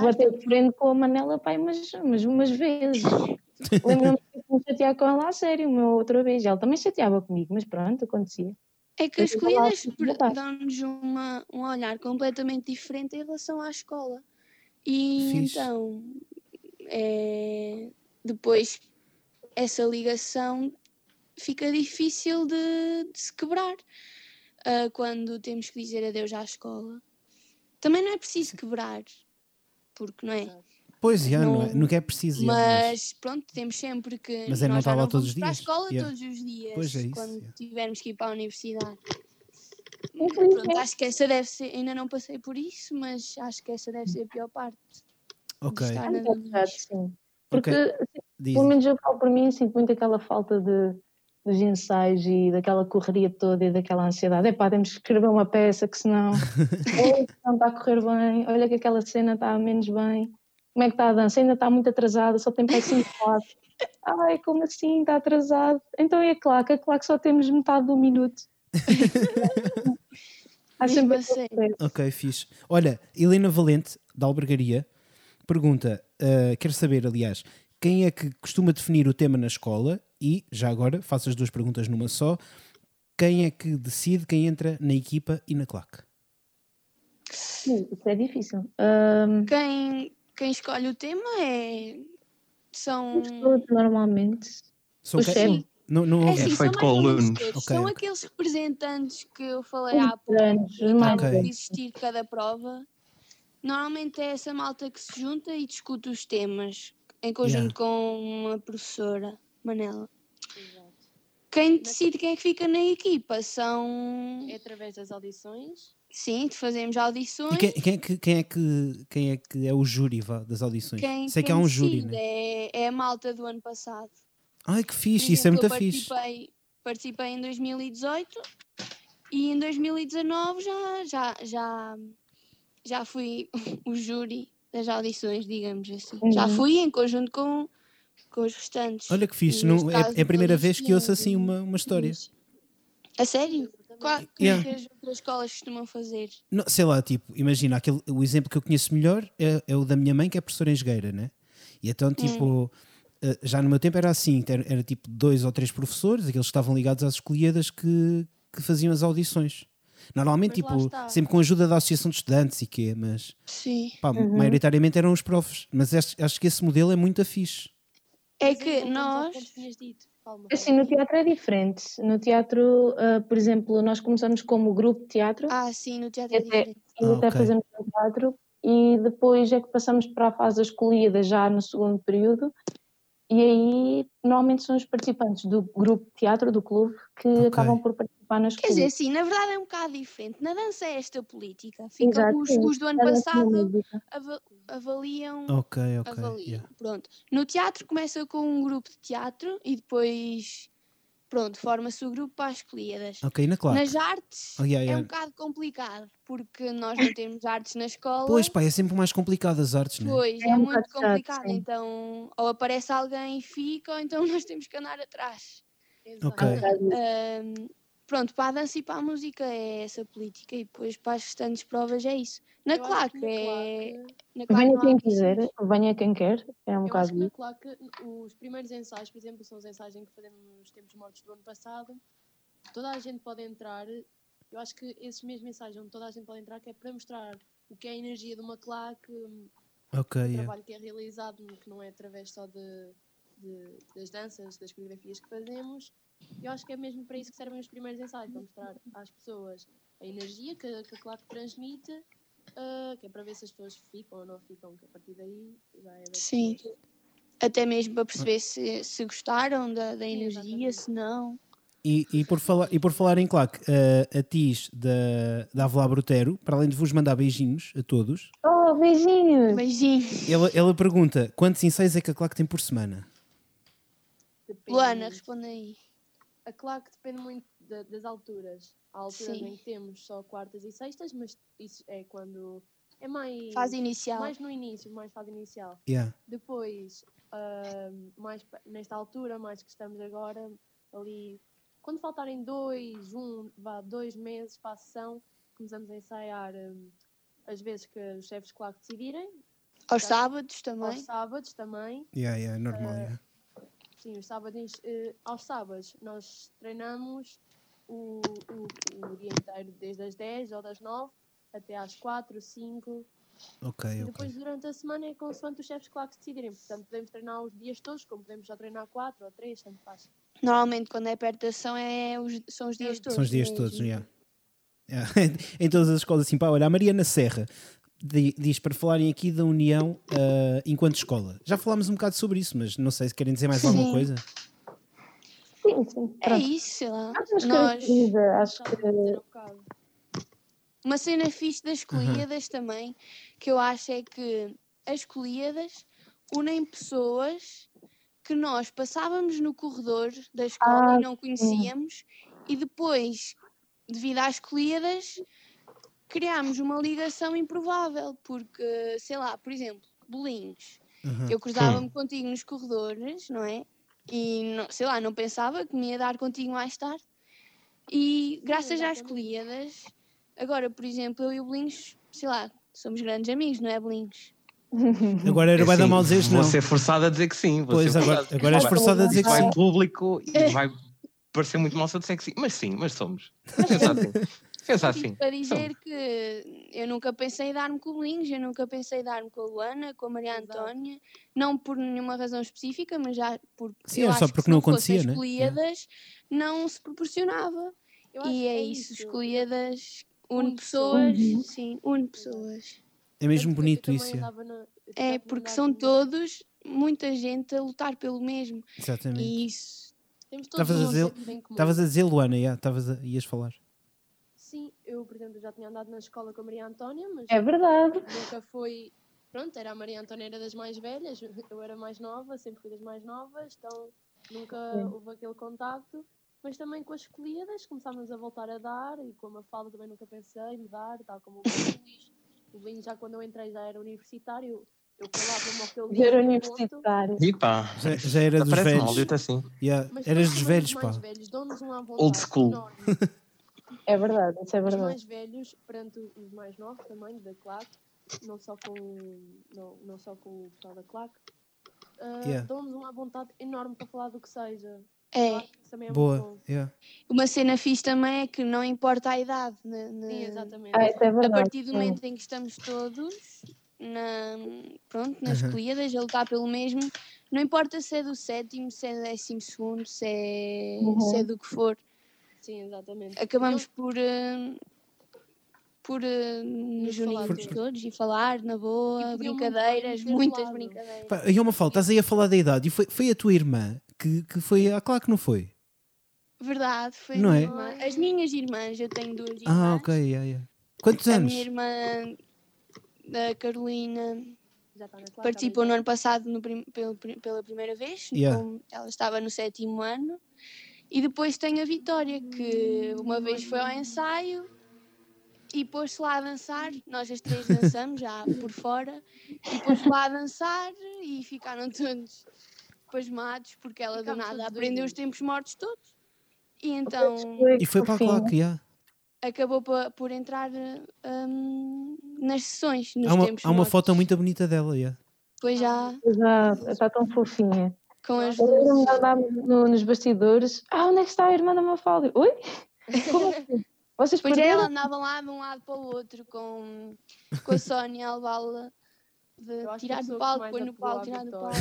bater de frente com a Manela pai, mas, mas umas vezes. Lembro-me de ter que me chatear com ela a sério, uma outra vez. Ela também chateava comigo, mas pronto, acontecia. É que Eu as colhidas dão-nos uma- um olhar completamente diferente em relação à escola. E Fixe. então, é, depois, essa ligação fica difícil de, de se quebrar ah, quando temos que dizer adeus à escola. Também não é preciso quebrar, porque não é? Pois, já, não, é, Não- nunca é preciso. já, mas- Mas pronto, temos sempre que. Mas é não nós não todos vamos os para a dias. escola Yeah. todos os dias. Pois é isso, quando yeah. tivermos que ir para a universidade. Pronto, acho que essa deve ser. Ainda não passei por isso, mas acho que essa deve ser a pior parte. Ok, estar É na Doniz. sim. Porque, diz. pelo menos eu falo por mim, sinto muito aquela falta de, dos ensaios e daquela correria toda e daquela ansiedade. Epá, temos que escrever uma peça que senão não está a correr bem, olha que aquela cena está menos bem. Como é que está a dança? Ainda está muito atrasada, só tem para 5 quatro. Ai, como assim? Está atrasado. Então é a claque, a claque só temos metade do minuto. Há Mesmo sempre a sério. aquele Ok, fixe. Olha, Helena Valente, da Albergaria, pergunta: uh, quer saber, aliás, quem é que costuma definir o tema na escola? E, já agora, faço as duas perguntas numa só: quem é que decide quem entra na equipa e na claque? Sim, Isso é difícil. Ahm, Quem, quem escolhe o tema é. São. os todos, normalmente. São Os quem? chefes. Não, não É assim, É feito mais com alunos. todos. Ok, São aqueles representantes que eu falei há pouco. que mais Ok. acabam de existir cada prova. Normalmente é essa malta que se junta e discute os temas em conjunto Yeah. com uma professora, Manela. Quem decide quem é que fica na equipa são. É através das audições. Sim, fazemos audições. E quem, quem é que, quem, é que, quem é que é o júri vá, das audições? Quem, Sei que há um júri, né? é, é a malta do ano passado. Ai, que fixe, isso é muito fixe. participei, participei em 2018 e em 2019 já, já, já, já fui o júri das audições, digamos assim. Já Uhum. fui em conjunto com, com os restantes. Olha que fixe, não, é, é a primeira vez que ouço assim uma, uma história. A sério? Qual como é Yeah. que as outras escolas costumam fazer? Não, sei lá, tipo, imagina, aquele, o exemplo que eu conheço melhor é, é o da minha mãe, que é professora engenheira, né? E então, tipo, eh, já no meu tempo era assim, era, era tipo dois ou três professores, aqueles que estavam ligados às escolhidas que, que faziam as audições. Normalmente, Mas tipo, sempre com a ajuda da associação de estudantes e quê, mas Sim. pá, maioritariamente eram os profs. Mas acho, acho que esse modelo é muito fixe. É que nós. Assim, no teatro é diferente. No teatro, ah, por exemplo, nós começamos como grupo de teatro Ah, sim, no teatro é Até- diferente. e Ah, até ok. fazemos um teatro e depois é que passamos para a fase da escolhida já no segundo período e aí normalmente são os participantes do grupo de teatro, do clube, que Ok. acabam por participar na Quer dizer, sim, na verdade é um bocado diferente. Na dança é esta política. Fica Exato, os, os do ano passado avaliam Ok, ok. avaliam. yeah. Pronto. No teatro começa com um grupo de teatro e depois, pronto, forma-se o grupo para as escolhidas. Ok, na claque. Nas artes Oh, yeah, é yeah. um bocado complicado, porque nós não temos artes na escola. Pois, pá, é sempre mais complicado as artes, né? Pois, É é, um muito chato, complicado. então, ou aparece alguém e fica, ou então nós temos que andar atrás. Exato. Ok. Ahm, pronto, para a dança e para a música é essa política e depois para as restantes provas é isso. Na claque é. Na claque Venha quem quiser, venha quem quer, é um bocado que na claque, os primeiros ensaios, por exemplo, são os ensaios em que fazemos nos tempos mortos do ano passado. Toda a gente pode entrar. eu acho que esses mesmos ensaios onde toda a gente pode entrar, que é para mostrar o que é a energia de uma claque, o Ok, yeah. trabalho que é realizado, que não é através só de, de- das danças, das coreografias que fazemos. Eu acho que é mesmo para isso que servem os primeiros ensaios, para mostrar às pessoas a energia que, que a claque transmite, ah, que é para ver se as pessoas ficam ou não ficam, que a partir daí já é Sim. pessoas. Até mesmo para perceber se, se gostaram da, da Sim, energia, exatamente. se não. E, e por falar, e por falar em claque, a, a Tis da, da Avelá Brutero, para além de vos mandar beijinhos a todos, Oh, beijinhos! ela, Beijinho. ela pergunta quantos ensaios é que a claque tem por semana? Depende Luana, responde aí. A claque depende muito da- das alturas. Há alturas Sim. em que temos só quartas e sextas, mas isso é quando é mais, Fase inicial. mais no início, mais fase inicial. Yeah. Depois, ahm, mais nesta altura, mais que estamos agora, ali, quando faltarem dois, um, vá, dois meses para a sessão, começamos a ensaiar ahm, as vezes que os chefes de claque decidirem, Aos Tá. sábados aos também. sábados também. Yeah, yeah, normal, yeah. Sim, os sábados, eh, aos sábados nós treinamos o, o, o dia inteiro, desde as 10 ou das 9 até às 4, 5. Ok, E depois durante a semana é consoante os chefes claro que decidirem. Portanto, podemos treinar os dias todos, como podemos já treinar 4 ou 3, tanto faz. Normalmente quando é perto da ação é os, são os dias todos. São os dias todos, yeah. Yeah. em todas as escolas assim, pá, olha, a Mariana Serra diz para falarem aqui da união ah, enquanto escola. Já falámos um bocado sobre isso, mas não sei se querem dizer mais alguma Sim. coisa. Sim, sim. É Pronto. isso, sei lá. Acho que Nós, caracteriza, acho que uma cena fixe das colíadas também, que eu acho é que as colíadas unem pessoas que nós passávamos no corredor da escola Ah, e não conhecíamos e depois, devido às colíadas, criámos uma ligação improvável, porque, sei lá, por exemplo, bolinhos. Uhum. Eu cruzava-me contigo nos corredores, não é? E, não- sei lá, não pensava que me ia dar contigo mais tarde. E graças às colíadas, agora, por exemplo, eu e o Bolinhos, sei lá, somos grandes amigos, não é, Bolinhos? Agora era vai dar mal dizer Vou não. ser forçado a dizer que sim. vou Pois, agora, agora és Vai- forçado a dizer que vai sim. em público e vai parecer muito mal se eu disser que sim. Mas sim, mas somos. Assim. Pensa assim. para dizer que eu nunca pensei em dar-me com o Bolinhos, eu nunca pensei em dar-me com a Luana, com a Maria Exato. Antónia, não por nenhuma razão específica, mas já por Sim, eu era só acho que porque se não fossem acontecia, né? as colíadas, não se proporcionava. Eu acho E que é isso, isso. escolhidas une pessoas, sim, une pessoas. É mesmo que eu bonito isso. yeah. eu É porque são todos, muita gente a lutar pelo mesmo. Exatamente. E isso, Temos todos Estavas a dizer- Luana, yeah, estavas a- ias falar. Eu, por exemplo, já tinha andado na escola com a Maria Antónia, mas é verdade. nunca foi. Pronto, era a Maria Antónia era das mais velhas, eu era mais nova, sempre fui das mais novas, então nunca Sim. houve aquele contacto. Mas também com as escolhidas começámos a voltar a dar e com a Mafalda também nunca pensei em mudar, tal como o Luís. O Luís já quando eu entrei já era universitário, eu colava-me ao que ele dizia ponto, universitário. E pá, Já, já era dos velhos. maldito assim. Yeah, Mas Eras dos os velhos, pá. velhos Old school. É verdade, isso é Os verdade. mais velhos, perante os mais novos também, da claque, não só com, não, não só com o pessoal da claque, ah, Yeah. dão-nos uma vontade enorme para falar do que seja. é. Também é Boa. bom. yeah. Uma cena fixe também é que não importa a idade. na- na- Sim, exatamente. Ah, é a partir do sim. momento em que estamos todos na, pronto, nas Uhum. colhidas a lutar pelo mesmo, não importa se é do sétimo, se é do décimo segundo, se é, Uhum. se é do que for, Sim, exatamente. acabamos por, eh, por eh, nos tudo. todos e falar na boa, E muito brincadeiras, muitas brincadeiras. Pá, e uma falta, estás aí a falar da idade. E foi, foi a tua irmã que, que foi. Ah, claro que não foi. Verdade, foi a Não minha é? irmã. As minhas irmãs, eu tenho duas irmãs. Ah, ok, yeah, yeah. Quantos A anos? minha irmã, a Carolina, participou no ano passado no prim- pela primeira vez, Yeah. com- ela estava no sétimo ano. E depois tem a Vitória, que uma vez foi ao ensaio e pôs-se lá a dançar. Nós as três dançamos já por fora, e pôs-se lá a dançar e ficaram todos pasmados porque ela do nada aprendeu os tempos mortos todos. E então E foi para a claque, yeah. acabou por entrar hum, nas sessões, nos Há uma, tempos há uma mortos. foto muito bonita dela, yeah. Depois já Exato, está tão fofinha. Com as luzes. no- nos bastidores. Ah, onde é que está a irmã da Mafalda? Oi? Como assim? Vocês Depois perderam? ela andava lá de um lado para o outro com, com a Sónia a levá-la de tirar do palco, pôr no palco, tirar do palco.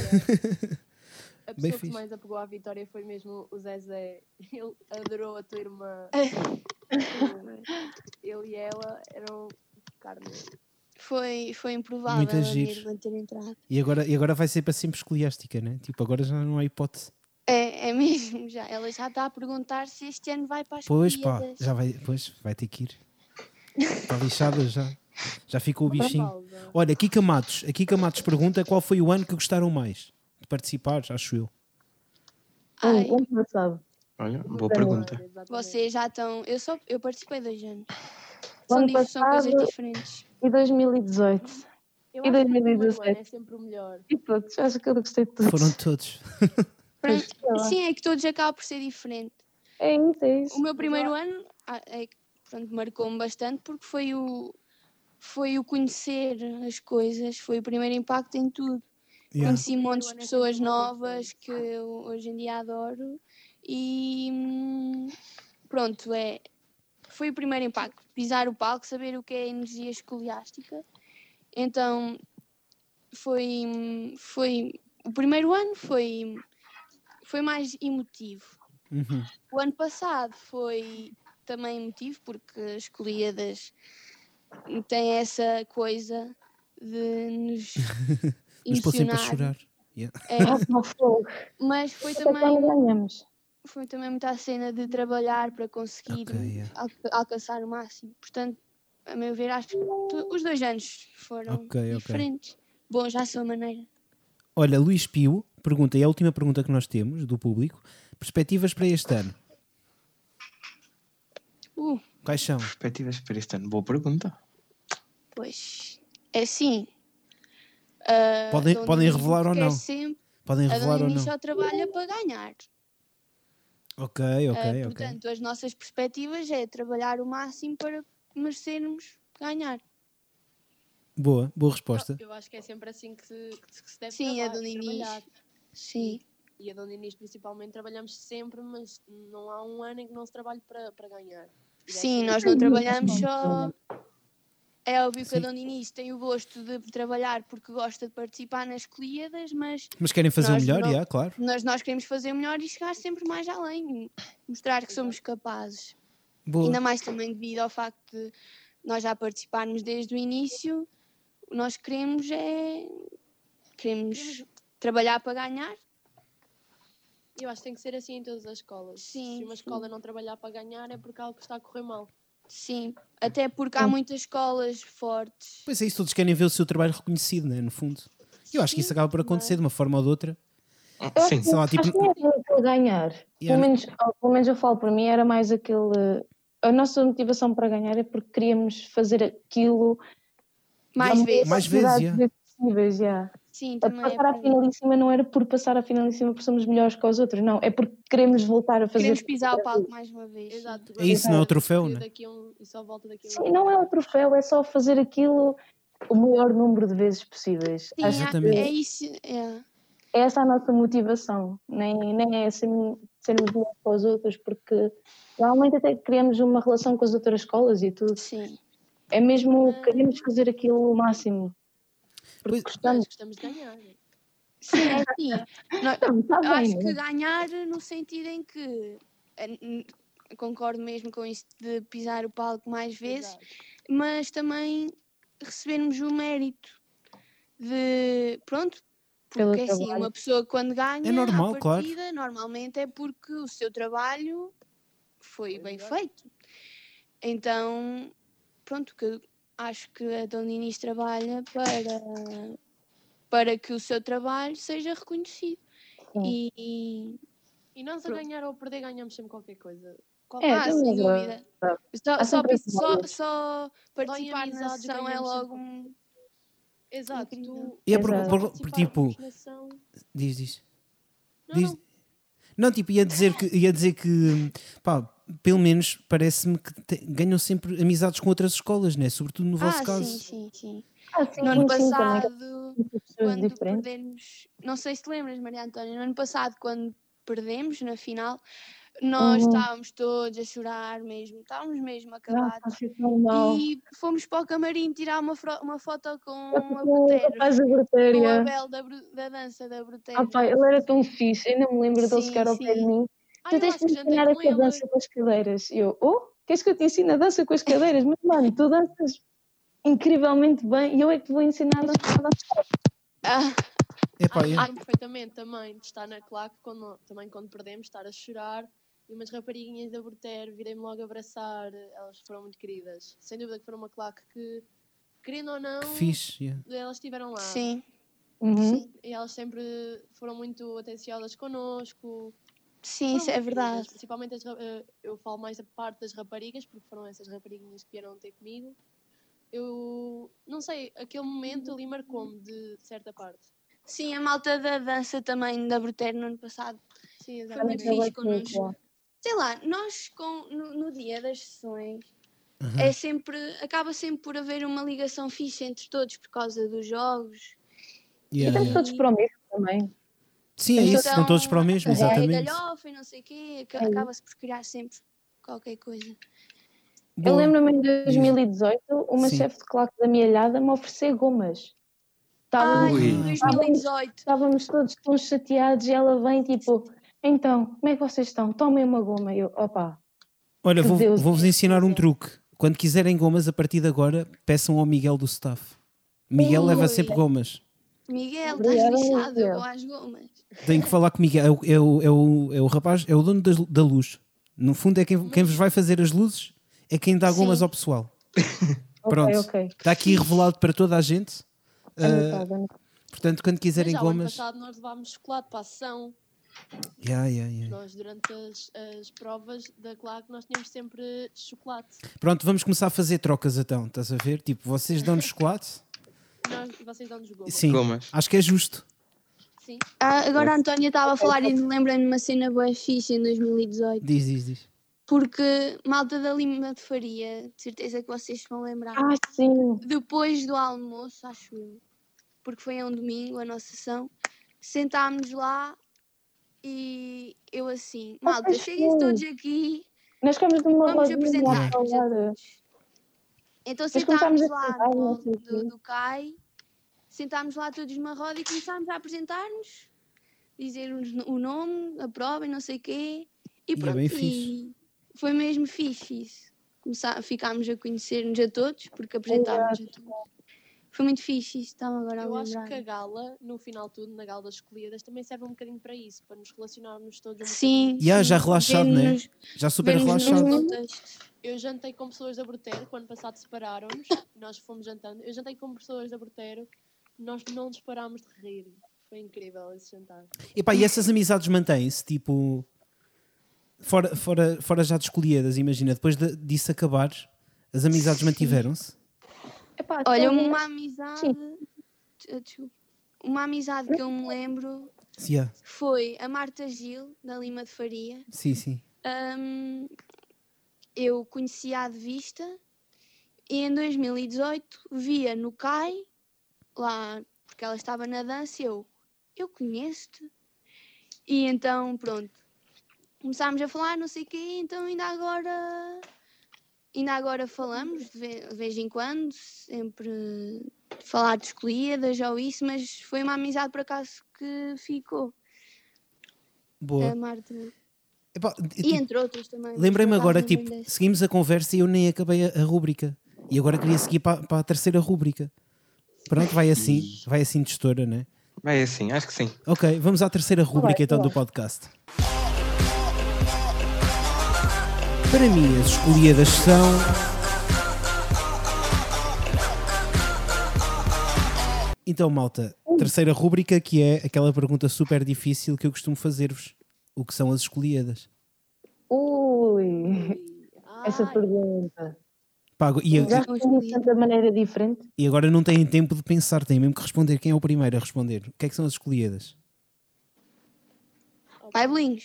A Bem pessoa que fixe. mais apegou à vitória foi mesmo o Zezé. Ele adorou a tua irmã. Ele e ela eram carne. Foi, foi improvável Muito a giro. minha irmã ter entrado. E agora, e agora vai ser para sempre escoliástica, né? Tipo, agora já não há hipótese. É, é mesmo, já. Ela já está a perguntar se este ano vai para as Pois pá, já vai, pois, vai ter que ir. Está lixada já. Já ficou o bichinho. Olha, Kika Matos, a Kika Matos pergunta qual foi o ano que gostaram mais de participar, acho eu. Ai, ano passado. Olha, boa pergunta. Vocês já estão. Eu, só, eu participei dois anos. São, são coisas diferentes. E 2018. Eu E acho que o primeiro 2017? ano é sempre o melhor. E todos, acho que eu gostei de todos. Foram todos. Sim, é que todos acabam por ser diferentes. É isso, é isso. O meu primeiro ano ah, é, que, pronto, marcou-me bastante porque foi o, foi o conhecer as coisas, foi o primeiro impacto em tudo. Yeah. Conheci montes de ano é pessoas novas que eu hoje em dia adoro e hum, pronto, é, foi o primeiro impacto. Pisar o palco, saber o que é energia escoliástica. Então foi, foi o primeiro ano foi, foi mais emotivo. Uhum. O ano passado foi também emotivo porque as Colíadas têm essa coisa de nos Nos pôr sempre a emocionar. chorar. Yeah. É, mas foi também. Foi também muita cena de trabalhar para conseguir Ok, yeah. alca- alcançar o máximo. Portanto, a meu ver, acho que os dois anos foram Ok, ok. diferentes. Bons à sua maneira. Olha, Luís Pio pergunta, e é a última pergunta que nós temos do público: perspectivas para este ano? Uh, Quais são? Perspectivas para este ano? Boa pergunta. pois é assim. ah, Podem- Dom podem revelar ou quer não? sempre- Podem a revelar ou não? só trabalha para ganhar. Ok, Ah, ok, ok. portanto, as nossas perspectivas é trabalhar o máximo para merecermos ganhar. Boa, boa resposta. Eu acho que é sempre assim que se, que se deve Sim, a traba- Dona Inês. trabalhar. Sim, E a Dona Inês, principalmente, trabalhamos sempre, mas não há um ano em que não se trabalhe para, para ganhar. E sim, nós assim. não trabalhamos só. É óbvio que a. Dona Inês tem o gosto de trabalhar porque gosta de participar nas colhidas, mas Mas querem fazer o Nós melhor, não- yeah, claro. nós, nós queremos fazer o melhor e chegar sempre mais além, mostrar que somos capazes. Boa. Ainda mais também devido ao facto de nós já participarmos desde o início, o que nós queremos é queremos trabalhar para ganhar. Eu acho que tem que ser assim em todas as escolas. Sim, Se uma escola não trabalhar para ganhar é porque algo está a correr mal. Sim, até porque há muitas escolas fortes. Pois é isso, todos querem ver o seu trabalho reconhecido, né, no fundo. Eu acho que isso acaba por acontecer de uma forma ou de outra. Eu Sim. Sei lá, tipo, Acho que não é para ganhar. Yeah. Pelo, menos, pelo menos eu falo por mim, era mais aquele. A nossa motivação para ganhar é porque queríamos fazer aquilo Mais vezes. Mais vezes, yeah. possíveis, yeah. Sim, A também é passar à por aí. finalíssima não era por passar à finalíssima porque somos melhores que os outros, não. É porque queremos voltar a fazer. Queremos pisar o palco mais uma vez. Exato. É isso, não é o troféu, né? daqui a um- E só volta daqui a um Sim, não é o troféu, é só fazer aquilo o maior número de vezes possíveis. Sim, Acho é- Exatamente. é isso. É. é essa a nossa motivação, nem, nem é ser- sermos melhores para os outros, porque realmente até criamos uma relação com as outras escolas e tudo. Sim. É mesmo queremos fazer aquilo o máximo. Porque Pois- Nós gostamos. gostamos de ganhar. Sim, é assim. Nós- eu bem, acho né? que ganhar no sentido em que eh, concordo mesmo com isso de pisar o palco mais vezes, Exato. mas também recebermos o mérito de pronto. Pelo Porque assim, trabalho. uma pessoa quando ganha É normal, a claro. partida, normalmente é porque o seu trabalho foi bem feito. Então, pronto, que acho que a Dona Inês trabalha para, para que o seu trabalho seja reconhecido. Sim. E, E nós a Pronto. ganhar ou a perder ganhamos sempre qualquer coisa. É, ah, sem dúvida. Só, só, só, participar na sessão é logo um. Exato. Tu E é por, por- por- tipo, diz, diz. Não, Diz- não. Não, tipo, ia dizer que, ia dizer que pá, pelo menos parece-me que te- ganham sempre amizades com outras escolas, né? Sobretudo no vosso Ah, caso. sim, sim, sim. Ah, sim, No ano passado, quando diferentes. perdemos, não sei se te lembras, Maria Antónia, no ano passado, quando perdemos na final, Nós Uhum. estávamos todos a chorar mesmo, estávamos mesmo Não, acabados. mal. E fomos para o camarim tirar uma, uma foto com a da com o Brutéria. Abel da, da dança da Brutero. Ah, pá, ele era tão fixe, ainda me lembro dele Sim, chegar ao pé de mim. Ah, Tu eu tens que me ensinar ele. dança com as cadeiras. Eu, oh, queres que eu te ensine a dança com as cadeiras? Mas, mano, tu danças incrivelmente bem e eu é que te vou ensinar a dançar. a. Ah, Epá, Ah, lembro perfeitamente também de estar na claque, quando, também quando perdemos, estar a chorar e umas rapariguinhas da Borter virem-me logo abraçar. Elas foram muito queridas. Sem dúvida que foram uma claque que, querendo ou não, fixe. yeah. elas estiveram lá. sim, Uhum. sim, E elas sempre foram muito atenciosas connosco. Sim, isso é verdade. Principalmente, as eh, eu falo mais da parte das raparigas, porque foram essas rapariguinhas que vieram ter comigo. Eu não sei, aquele momento ali marcou-me de certa parte. Sim, a malta da dança também da Brutero no ano passado Sim, foi muito exatamente. Fixe foi muito connosco. Sei lá, nós com, no, no dia das sessões Uhum. é sempre, acaba sempre por haver uma ligação fixe entre todos por causa dos jogos. E Yeah, estamos yeah. todos para o mesmo também. Sim, é isso. Estão todos para o mesmo, é exatamente. galhofa e não sei o quê, É isso. acaba-se por criar sempre qualquer coisa. Eu Boa. lembro-me em 2018, uma Sim. chefe de claque da minha alhada me oferecer gomas. Ai, Estávamos, em 2018. estávamos todos tão chateados e ela vem tipo, então, como é que vocês estão? Tomem uma goma. Eu, opa, Olha, Que vou- vou-vos ensinar um truque. Quando quiserem gomas, a partir de agora, peçam ao Miguel do staff. Miguel Ui. leva sempre gomas. Miguel, estás lixado, eu às gomas. Tenho que falar com o Miguel. É o, é o, é o, é o rapaz, é o dono das- da luz. No fundo, é quem, quem vos vai fazer as luzes, é quem dá gomas Sim. ao pessoal. Pronto. ok. Está aqui revelado para toda a gente. Anotado. portanto, quando quiserem Mas já gomas. passado nós levámos chocolate para a sessão. Yeah, yeah, yeah. Nós, durante as, as provas da claque, nós tínhamos sempre chocolate. Pronto, vamos começar a fazer trocas então. Estás a ver? Tipo, vocês dão-nos chocolate? Nós, e vocês dão-nos goma. Sim. Gomas. Acho que é justo. Sim. Ah, agora a Antónia estava a falar e lembrei-me de uma cena boa fixe em 2018. Diz, diz, diz. Porque malta da Lima de Faria, de certeza que vocês se vão lembrar. Ah, sim. Depois do almoço, acho eu, porque foi a um domingo a nossa sessão, sentámos lá e eu assim, Ah, malta, cheguem-se foi. todos aqui, Nós ficamos numa vamos rodinha a apresentar-nos a falar. todos. Então sentámos lá no do, do CAI, sentámos lá todos numa roda e começámos a apresentar-nos, dizer-nos o nome, a prova e não sei o quê. E é pronto, bem e foi mesmo fixe isso. Começar, ficámos a conhecer-nos a todos, porque apresentámos a todos. Foi muito fixe isso, estava agora a Eu acho que a gala, no final de tudo, na gala das escolhidas, também serve um bocadinho para isso, para nos relacionarmos todos um Sim, Yeah, sim. já relaxado, né? Já super relaxado. Eu jantei com pessoas da Brutero, que o ano passado separaram-nos, nós fomos jantando. Eu jantei com pessoas da Brutero, nós não nos parámos de rir. Foi incrível esse jantar. Epá, e essas amizades mantêm-se, tipo, fora, fora, fora já de escolhidas, imagina, depois de- disso acabar, as amizades mantiveram-se? Epá, Olha, uma amizade. Desculpa. Uma amizade que eu me lembro Sim, yeah. foi a Marta Gil, da Lima de Faria. sim, sim. Hum, eu conhecia de vista e em 2018 via no CAI, lá, porque ela estava na dança, eu, eu conheço-te. E então, pronto, começámos a falar, não sei o quê, então ainda agora, ainda agora falamos, de ve- de vez em quando, sempre falar de escolhidas ou isso, mas foi uma amizade por acaso que ficou, Boa. a Marta. Epá, E entre outras também. Lembrei-me agora tipo, seguimos a conversa e eu nem acabei a, a rúbrica. E agora queria seguir para, para a terceira rúbrica. Pronto, vai assim, vai assim de estoura, né? Vai assim, acho que sim. Ok, vamos à terceira rúbrica então do podcast. Para mim, as escolhidas são. Então, malta, terceira rúbrica que é aquela pergunta super difícil que eu costumo fazer-vos: o que são as escolhidas? Ui, essa pergunta. Pá, e, Já São respondi de maneira diferente. e agora não têm tempo de pensar, têm mesmo que responder. Quem é o primeiro a responder? O que é que são as escolhidas? Vai, Bolinhos.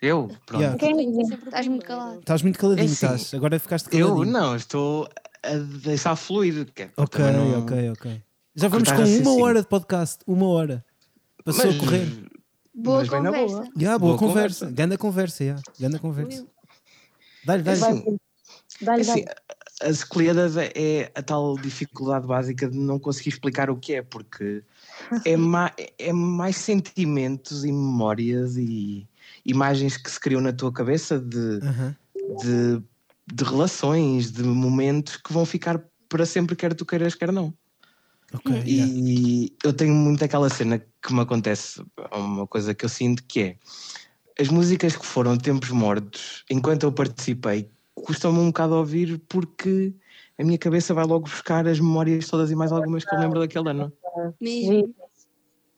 Eu? Pronto. Yeah. O Estás muito calado. Estás muito caladinho, É assim, estás. Agora ficaste Eu caladinho. não, estou a deixar fluir. é Ok, não- ok, ok. Já vamos Cortar com uma raciocínio. hora de podcast. Uma hora. Passou Mas a correr. Boa Mas conversa. boa. Yeah, boa, Boa conversa. conversa. Ganda conversa, yeah. Ganda conversa. Dá-lhe, dá-lhe. Assim, dá-lhe, Assim, dá-lhe. as escolhidas é, é a tal dificuldade básica de não conseguir explicar o que é, porque é, ma- é mais sentimentos e memórias e imagens que se criam na tua cabeça de, Aham. de, de relações, de momentos que vão ficar para sempre, quer tu queiras, quer não. Ok. yeah. E eu tenho muito aquela cena que me acontece, uma coisa que eu sinto que é as músicas que foram tempos mortos, enquanto eu participei, custam-me um bocado a ouvir porque a minha cabeça vai logo buscar as memórias todas e mais algumas que eu lembro daquele ano. Mesmo.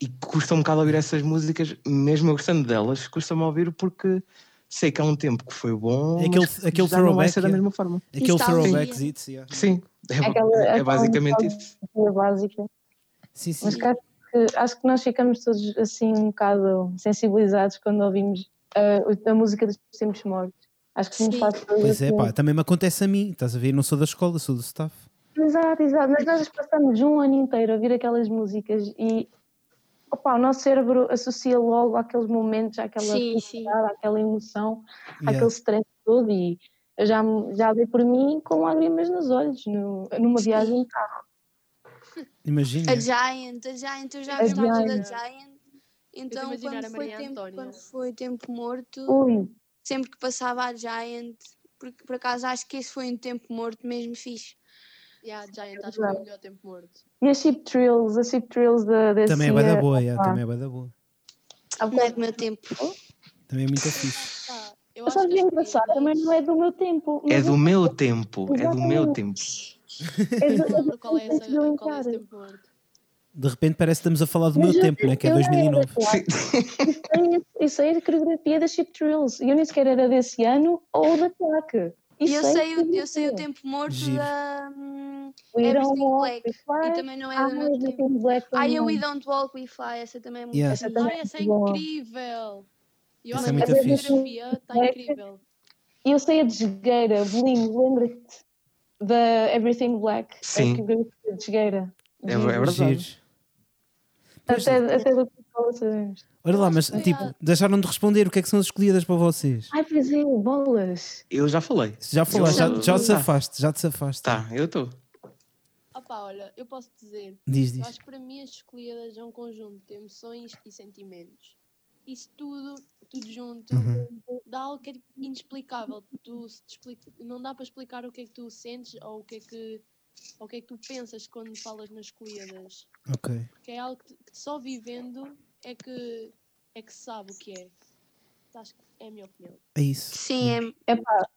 E custa um bocado ouvir essas músicas, mesmo eu gostando delas, custa-me ouvir porque sei que há um tempo que foi bom, Aquele- mas aquele já não vai throwback, ser da mesma forma. Aquele throwback hits, yeah. Sim, é, Aquela- é basicamente isso. É básica. Sim, sim. Mas que acho, que, acho que nós ficamos todos assim um bocado sensibilizados quando ouvimos ah, a música dos tempos mortos. Acho que Sim. faz todos Pois é, assim- pá, também me acontece a mim, estás a ver? Não sou da escola, sou do staff. Exato, exato. Mas nós passamos um ano inteiro a ouvir aquelas músicas e opa, o nosso cérebro associa logo àqueles momentos, àquela Sim, felicidade, àquela emoção, Yeah. àquele stress todo e eu já, me- já dei por mim com lágrimas nos olhos no- numa viagem de carro. Imagina. A Giant, a Giant, eu já gostava da Giant. Então, quando a foi, tempo, quando foi tempo morto, Ui, sempre que passava a Giant, porque por acaso acho que esse foi um tempo morto mesmo fixe. Yeah, Giant, acho que foi o melhor tempo morto. e as Chip Trills, as Chip Trills da, desse Também é bué da year, boa, yeah, opa, também é bué da boa. há Não é do meu tempo. Também é muito fixe. Pá, eu Mas acho que é engraçado, também não é do meu tempo. É do eu- meu tempo, é do meu tempo. é do- Não lembro qual é, é esse entrar. tempo morto. De repente parece que estamos a falar do Mas meu eu- tempo, né? que é eu era 2009. da classe. Eu sei a coreografia da Chip Trills e eu nem sequer era desse ano ou da claque. E eu sei, o- eu sei o coreografia. tempo morto Giro. da. don't Everything Black. E também não é Ah, do meu tempo. Ai, eu. We Don't Walk, We Fly, essa também é muito Yeah. Essa também Ai, essa é incrível! Eu Essa acho é a fixe. fotografia está incrível. E eu sei a desgueira, Bling, lembra-te da Everything Black? Sim. A coreografia de desgueira. É, é verdade. Giro. Pois, Até, até do que escola sabemos. Olha lá, mas tipo, a- deixaram de responder o que é que são as escolhidas para vocês. Ai, pois é, bolas. Eu já falei. Já falaste, já, Eu- já te safaste, já te safaste. Tá, eu estou. Opá, olha, eu posso dizer, Diz, eu diz. acho que para mim as escolhidas é um conjunto de emoções e sentimentos. Isso tudo, tudo junto, Uhum. dá algo que é inexplicável. Tu, se te explica- não dá para explicar o que é que tu sentes ou o que é que, ou o que, é que tu pensas quando falas nas escolhidas. Ok. Porque é algo que, só vivendo é que, é que se sabe o que é. Acho que é a minha opinião. É isso. Sim, é, Epá,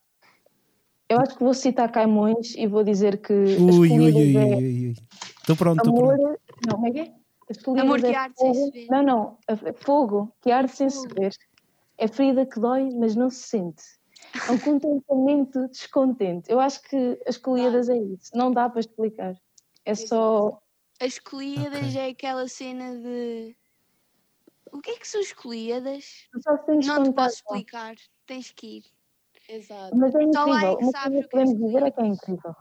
eu acho que vou citar Caimões e vou dizer que as Ui, ui, ui, ui, é ui, ui. Estou pronto, estou amor. pronto. Não, como é que é? Amor que é arde sem se ver. Não, não. é Fogo que arde sem se ver. É ferida que dói, mas não se sente. É um contentamento descontente. Eu acho que as escolhidas é isso. Não dá para explicar. É só. as escolhidas Ok. é aquela cena de. O que é que são se sentes Não te contato. posso explicar. Tens que ir. Exato. Mas é Só lá é incrível. que Uma coisa o que é podemos dizer é que é incrível.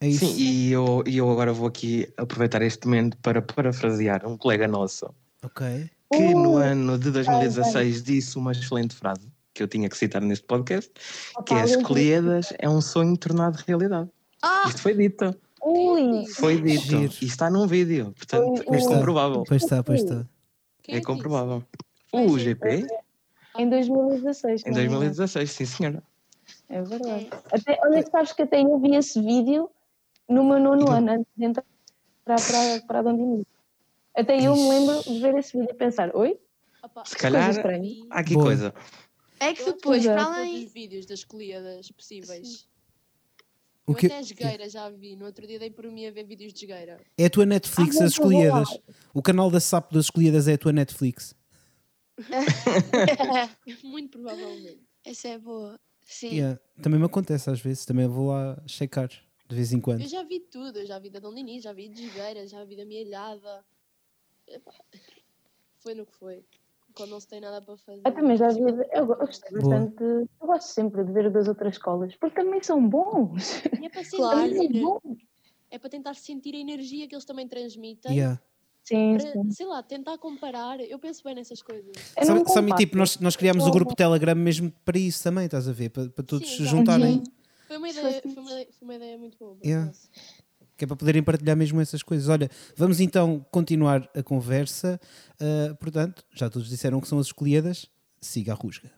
É isso. Sim, e eu, e eu agora vou aqui aproveitar este momento para parafrasear um colega nosso Ok. que no Ui. ano de 2016 disse uma excelente frase que eu tinha que citar neste podcast, que é as escolhidas é um sonho tornado realidade. Ah! Isto foi dito, Ui! foi dito. Giro. E está num vídeo, portanto Ui, é comprovável. Pois está, pois está. Quem É que comprovável. Foi O. GP Em 2016. em não é? 2016, sim senhora. É verdade. Até, olha que sabes que até eu vi esse vídeo no meu nono ano, antes de entrar para, para a Dondinho. Até eu me lembro de ver esse vídeo e pensar, oi? Opa, Se calhar há aqui Boa. coisa. É que eu depois, para todos além. os vídeos das escolhidas possíveis. O Eu que até a esgueira já vi. No outro dia dei por mim a ver vídeos de esgueira. é a tua Netflix Ah, as escolhidas. O canal da SAP das escolhidas é a tua Netflix. Muito provavelmente. Essa é boa. Sim. Yeah. Também me acontece às vezes, também vou lá checar de vez em quando. Eu já vi tudo. Eu já vi da Dom Dinis, já vi de esgueira, já vi da Mielhada. Foi no que foi. Quando não se tem nada para fazer. Eu também já vi, eu, Boa. bastante, eu gosto sempre de ver das outras escolas, porque também são bons. E é para sentir, Claro. São bons. é para tentar sentir a energia que eles também transmitem Yeah. Sim, para, sim. sei lá, tentar comparar. Eu penso bem nessas coisas. Eu Sabe, sabe, tipo, nós, nós criámos o grupo Telegram mesmo para isso também, estás a ver? Para, para todos Sim, se juntarem. Foi uma ideia, foi uma, ideia- foi uma ideia muito boa. Yeah. Que é para poderem partilhar mesmo essas coisas. Olha, vamos então continuar a conversa. Ah, portanto, já todos disseram que são as escolhidas. Siga a rusga.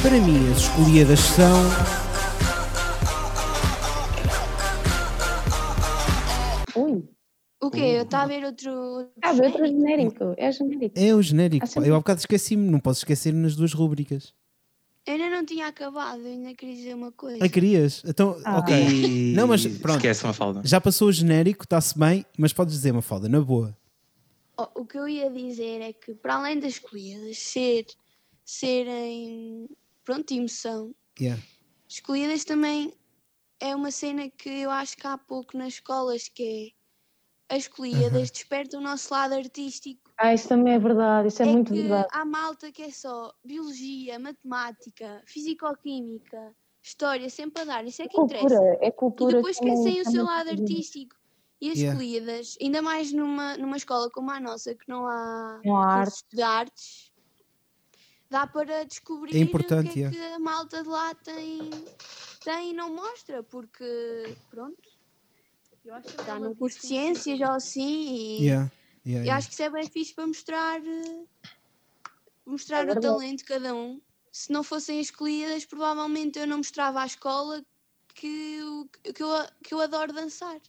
Para mim, as escolhidas são. Ui, O quê? Eu estava a ver outro. ah, outro genérico? É genérico. É o genérico. Ah, sim. Eu há bocado esqueci-me, não posso esquecer nas duas rúbricas. Eu ainda não tinha acabado, eu ainda queria dizer uma coisa. Ah, querias? Então, Ah. ok. E Não, mas pronto. esquece uma falda. Já passou o genérico, está-se bem, mas podes dizer uma falda, na boa. Oh, o que eu ia dizer é que, para além das escolhidas ser, serem, pronto, emoção, Yeah. escolhidas também é uma cena que eu acho que há pouco nas escolas, que é as escolhidas despertam o nosso lado artístico. Ah, isso também é verdade. Isso é, muito que verdade. há malta que é só biologia, matemática, fisicoquímica, história, sempre a dar. Isso é que interessa. Cultura, é E cultura. depois também, esquecem o também seu é lado artístico. E as Yeah. escolhidas, ainda mais numa, numa escola como a nossa, que não há Não há cursos de artes, dá para descobrir É importante, o que é yeah. que a malta de lá tem, tem e não mostra, porque, pronto, está num curso de ciências ou assim, e Yeah. Yeah, eu acho que isso é bem fixe para mostrar, eh, mostrar É o talento de cada um. Se não fossem escolhidas, provavelmente eu não mostrava à escola que, o- que, eu, que eu adoro dançar.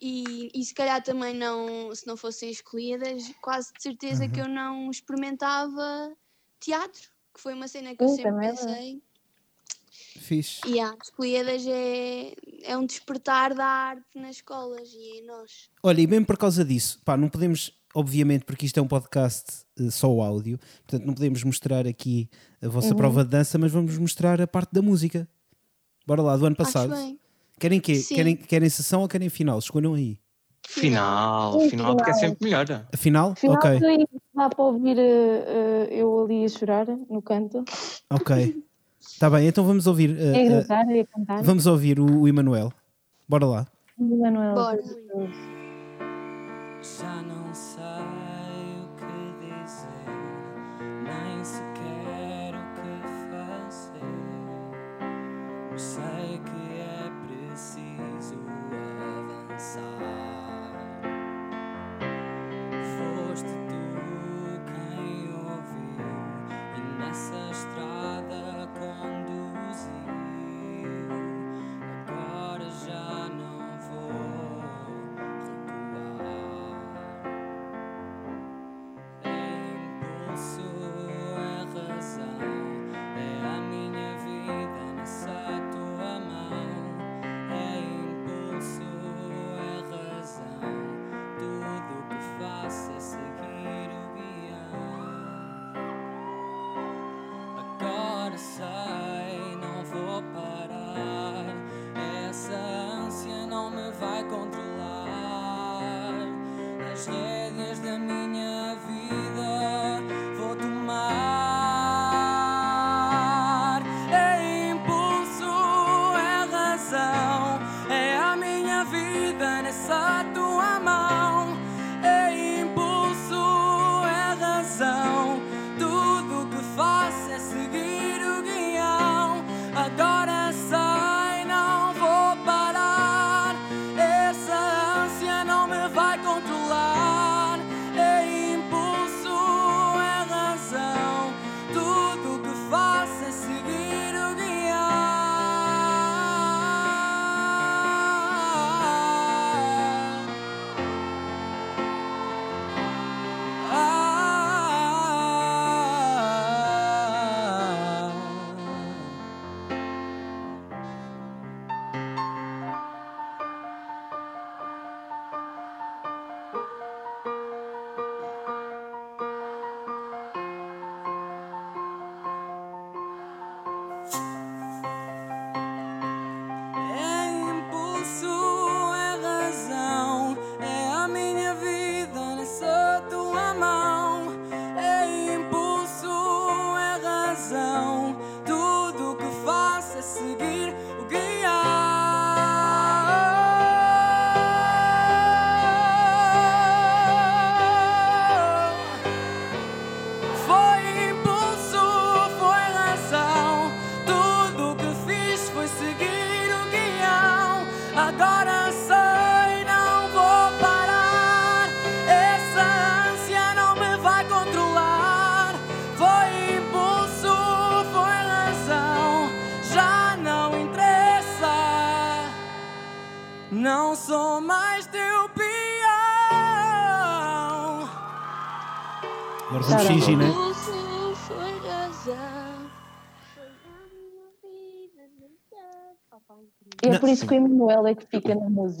E, e se calhar também não, se não fossem escolhidas, quase de certeza Uhum. que eu não experimentava teatro, que foi uma cena que eu Sim, sempre também é pensei. Fixe. E há, escolhidas é, é um despertar da arte nas escolas e em nós. Olha, e mesmo por causa disso, pá, não podemos, obviamente, porque isto é um podcast eh, só o áudio, portanto não podemos mostrar aqui a vossa Uhum. prova de dança, mas vamos mostrar a parte da música. Bora lá, do ano passado. Querem quê? Sim. Querem, querem sessão ou querem final? Escolham aí. Final, Sim, final, porque é sempre melhor. A final? Final ok, dá para ouvir eh, eu ali a chorar no canto. ok. Está bem, então vamos ouvir. eh, É gritar a cantar. vamos ouvir o, o Emanuel. Bora lá. Manuel. Bora. Já não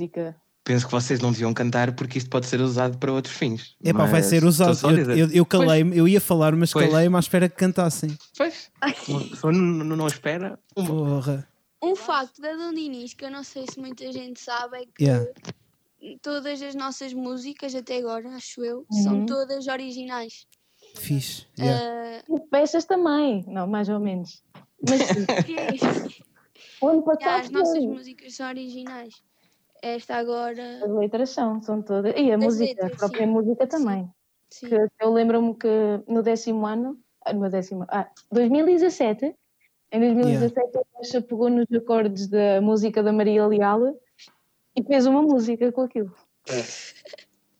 música. Penso que vocês não deviam cantar porque isto pode ser usado para outros fins. Epá, vai Mas ser usado. só Eu, eu, eu calei-me, eu ia falar, mas calei-me à espera que cantassem. Pois, pessoa não, não- não espera. Uma. Porra. Um facto da Dom Dinis que eu não sei se muita gente sabe é que Yeah. todas as nossas músicas até agora, acho eu, Uhum. são todas originais. Fixe. Yeah. Ah, E peças também. Não, mais ou menos. Mas sim, que- o ano Yeah, passado as nossas músicas são originais. Esta agora, As letras são, são todas. E a As música, letras, a própria sim. música também. sim. Que eu lembro-me que no décimo ano, ah, no décimo, ah, 2017, em 2017 a Rocha pegou nos acordes da música da Maria Leal e fez uma música com aquilo.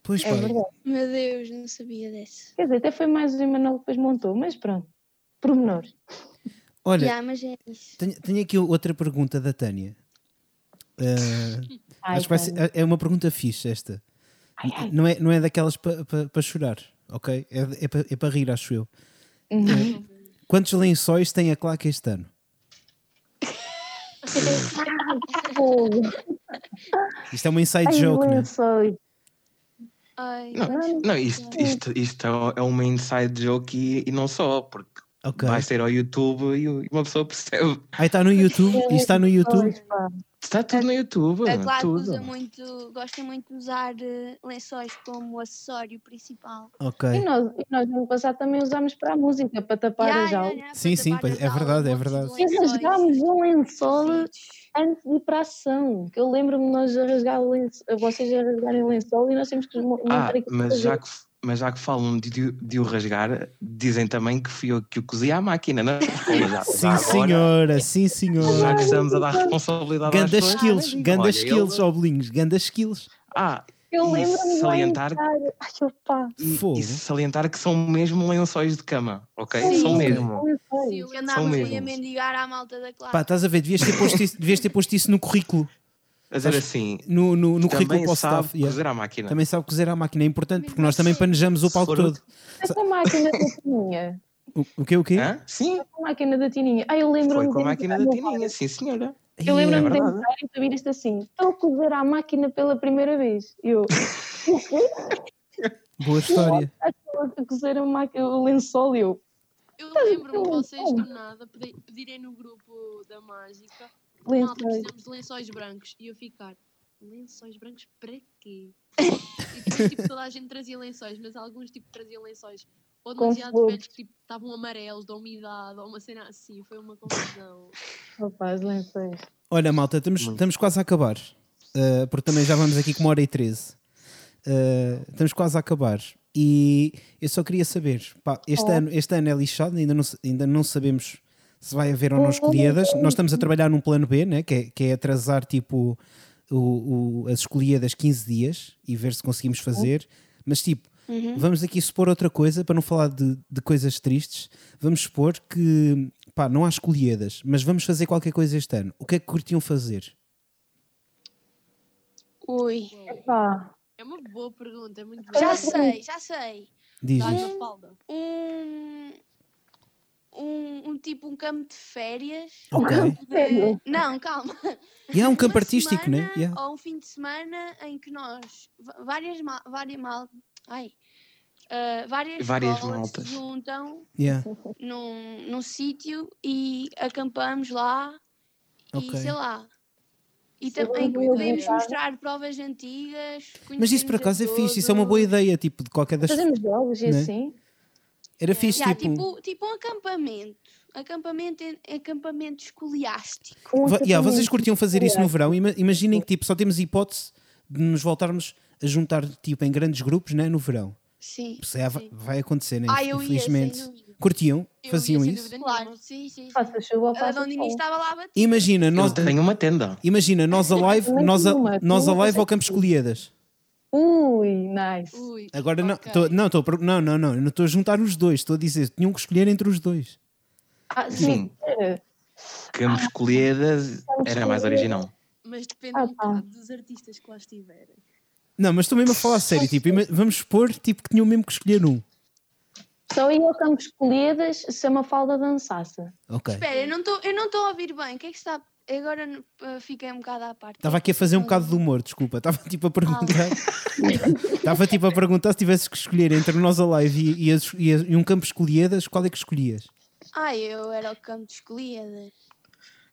Pois É pá. verdade. Meu Deus, não sabia dessa. Quer dizer, até foi mais o Emanuel que depois montou, mas pronto. Pormenor. Olha, Yeah, mas é isso. tenho, tenho aqui outra pergunta da Tânia. Ah, Ai, acho que vai ser- Tânia. é uma pergunta fixe esta. Não, é, não é daquelas para pa, pa chorar, ok? É, é para é pa rir, acho eu. Uhum. Quantos lençóis tem a claque este ano? Isto é uma inside Ai, joke, né? lençóis. Ai, Não, não isto, isto, isto é uma inside joke e, e não só, porque Ok. vai ser ao YouTube e e uma pessoa percebe. Aí está no YouTube. Isto está no YouTube. Está tudo no YouTube. a Claque tudo. usa muito, gosta muito de usar eh, lençóis como acessório principal. Ok. E nós, e nós no passado também usámos para a música, para tapar Yeah, as yeah, aulas. yeah, Sim, sim, pois, é verdade, é verdade. E rasgámos um lençol antes de ir para a ação. Que eu lembro-me de nós a rasgar o lençol, vocês a rasgarem o lençol e nós temos que Ah, montar aqui mas já, que, mas já que falam de, de o rasgar, dizem também que fui eu que o cozi à máquina, não é? Já- Sim, já agora, senhora, sim, Já senhora. que estamos a dar responsabilidade às Ganda pessoas, skills, ganda olha, skills, eu- bolinhos, ganda skills. Ah, Eu e lá salientar-. Ai, opa. e, e salientar que são mesmo lençóis de cama, ok? Sim. São mesmo. Sim, andávamos aí a mendigar à malta da classe. Pá, estás a ver, devias ter posto isso, devias ter posto isso no currículo. A dizer assim, No, no, no currículo também para o sabe staff. yeah. cozer à máquina. Também sabe cozer à máquina, é importante porque nós também panejamos o palco todo. Essa máquina da tininha. O, o quê, o quê? Hã? Sim, A máquina da tininha. Ai, eu lembro-me foi com a de máquina da tininha, sim senhora. Eu lembro-me É de verdade. entrar e de ouvir isto assim. Estou a cozer à máquina pela primeira vez. Eu, Boa história. estou a cozer a máquina, o lençol e eu. Eu lembro-me de vocês do nada pedi- pedirem no grupo da mágica Malta, Lençóis. precisamos de lençóis brancos. E eu ficar, lençóis brancos para quê? e depois, tipo, toda a gente trazia lençóis, mas alguns, tipo, traziam lençóis ou demasiado velhos que, tipo, estavam amarelos, da umidade, ou uma cena assim. Foi uma confusão. Rapaz, lençóis. Olha, malta, estamos, estamos quase a acabar. Uh, porque também já vamos aqui com uma hora e treze. Uh, estamos quase a acabar. E eu só queria saber: pá, este, Oh. ano, este ano é lixado, ainda não, ainda não sabemos se vai haver ou não escolhidas. Nós estamos a trabalhar num plano B, né? que, é, que é atrasar tipo o, o- as escolhidas 15 dias e ver se conseguimos fazer. Mas tipo, vamos aqui supor outra coisa para não falar de, de coisas tristes. Vamos supor que pá, não há escolhidas, mas vamos fazer qualquer coisa este ano. O que é que curtiam fazer? Ui. Pá, É uma boa pergunta, é muito Já boa. sei, já sei. Diz, falda. Um, um, um tipo um campo de férias. Ok. de- Não, calma. E há um campo Uma artístico, né? semana Yeah. Ou um fim de semana em que nós, várias, mal, várias mal, ai, ah, várias, Várias escolas se juntam Yeah. num, num sítio e acampamos lá Ok. e sei lá. E é também podemos ideia. mostrar provas antigas. Mas isso por acaso é fixe, isso é uma boa ideia, tipo, de qualquer das. fazemos jogos e Né? assim. Era fixe, Yeah, tipo. tipo, tipo um acampamento. Acampamento, acampamento escoliástico. Um Va- yeah, vocês acampamento. curtiam fazer isso no verão? Ima- Imaginem que tipo, só temos hipótese de nos voltarmos a juntar tipo, em grandes grupos né, no verão. Sim. É, sim. vai acontecer, né? Ah, ia, infelizmente. dúvida. Curtiam? Eu Faziam ia, isso? Claro, sim, sim. sim. Faça chuva faça estava lá. Imagina, nós, Eu tenho uma tenda. imagina, nós a live, nós a, nós a live ao coisa Campo Escolhidas. Ui, nice. Ui, Agora não, ok. tô- não, tô, não, não, não, não estou a juntar os dois, estou a dizer, tinham que escolher entre os dois. Ah, Sim. sim. era. Campos Colhedas era mais original. Mas depende Ah, bocado dos artistas que lá estiverem. Não, mas estou mesmo a falar a sério. Tipo, vamos supor tipo, que tinham mesmo que escolher um. Só ia ao Campos Colhidas se a Mafalda dançasse. Ok. Espera, eu não estou eu não estou a ouvir bem. O que é que está. Agora uh, fiquei um bocado à parte. Estava aqui a fazer um bocado de humor, desculpa. Estava tipo a perguntar. Estava tipo a perguntar se tivesses que escolher entre nós a live e, e, as- e as- e um campo escolhidas, qual é que escolhias? Ah, eu era o campo de escolhidas.